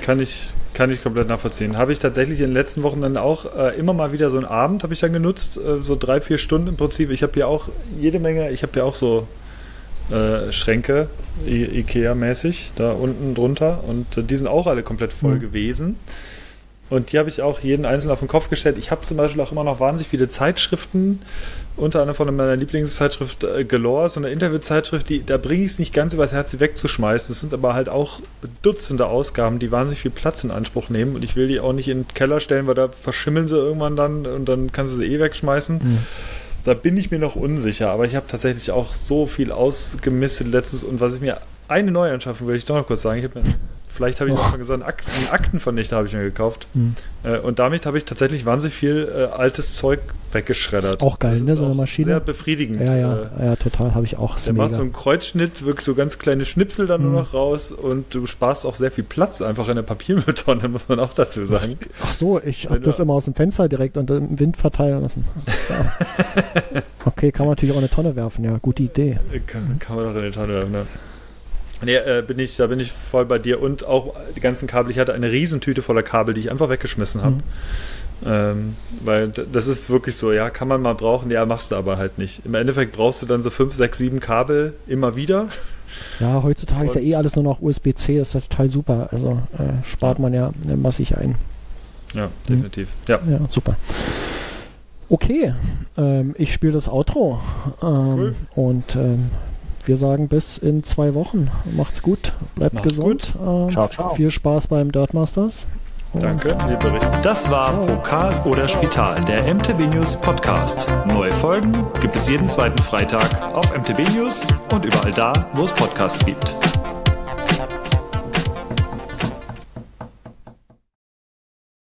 Kann ich, kann ich komplett nachvollziehen. Habe ich tatsächlich in den letzten Wochen dann auch äh, immer mal wieder so einen Abend habe ich dann genutzt, äh, so drei, vier Stunden im Prinzip. Ich habe ja auch jede Menge, ich habe ja auch so äh, Schränke, I Ikea-mäßig, da unten drunter und äh, die sind auch alle komplett voll mhm. gewesen. Und die habe ich auch jeden einzelnen auf den Kopf gestellt. Ich habe zum Beispiel auch immer noch wahnsinnig viele Zeitschriften, unter anderem von meiner Lieblingszeitschrift äh, Galore, so eine Interviewzeitschrift, die, da bringe ich es nicht ganz über das Herz, sie wegzuschmeißen. Das sind aber halt auch Dutzende Ausgaben, die wahnsinnig viel Platz in Anspruch nehmen und ich will die auch nicht in den Keller stellen, weil da verschimmeln sie irgendwann dann und dann kannst du sie eh wegschmeißen. Mhm. Da bin ich mir noch unsicher, aber ich habe tatsächlich auch so viel ausgemistet letztens und was ich mir eine neue anschaffen will ich doch noch kurz sagen. Ich habe mir Vielleicht habe ich oh. auch schon gesagt, einen Akten, Aktenvernichter habe ich mir gekauft. Hm. Äh, und damit habe ich tatsächlich wahnsinnig viel äh, altes Zeug weggeschreddert. Auch geil, ne? So eine Maschine. Sehr befriedigend. Ja, ja, äh, ja total. Habe ich auch. Der mega. macht so einen Kreuzschnitt, wirklich so ganz kleine Schnipsel dann hm. nur noch raus und du sparst auch sehr viel Platz einfach in der Papiermülltonne, muss man auch dazu sagen. Ach so, ich habe das immer aus dem Fenster direkt unter dem Wind verteilen lassen. Ja. okay, kann man natürlich auch in eine Tonne werfen, ja, gute Idee. Kann, kann man auch in eine Tonne werfen, ne? Nee, äh, bin ich, da bin ich voll bei dir. Und auch die ganzen Kabel. Ich hatte eine Riesentüte voller Kabel, die ich einfach weggeschmissen habe. Mhm. Ähm, weil das ist wirklich so, ja, kann man mal brauchen, ja, machst du aber halt nicht. Im Endeffekt brauchst du dann so fünf, sechs, sieben Kabel immer wieder. Ja, heutzutage Und ist ja eh alles nur noch USB-C, ist ja total super. Also äh, spart man ja äh, massig ein. Ja, definitiv. Hm. Ja. ja, super. Okay, ähm, ich spiele das Outro. Ähm, cool. Und ähm, wir sagen bis in zwei Wochen. Macht's gut, bleibt Macht's gesund. Gut. Ähm, ciao, ciao. Viel Spaß beim Dirtmasters. Danke, ihr Bericht. Das war Pokal oder Spital, der MTB News Podcast. Neue Folgen gibt es jeden zweiten Freitag auf MTB News und überall da, wo es Podcasts gibt.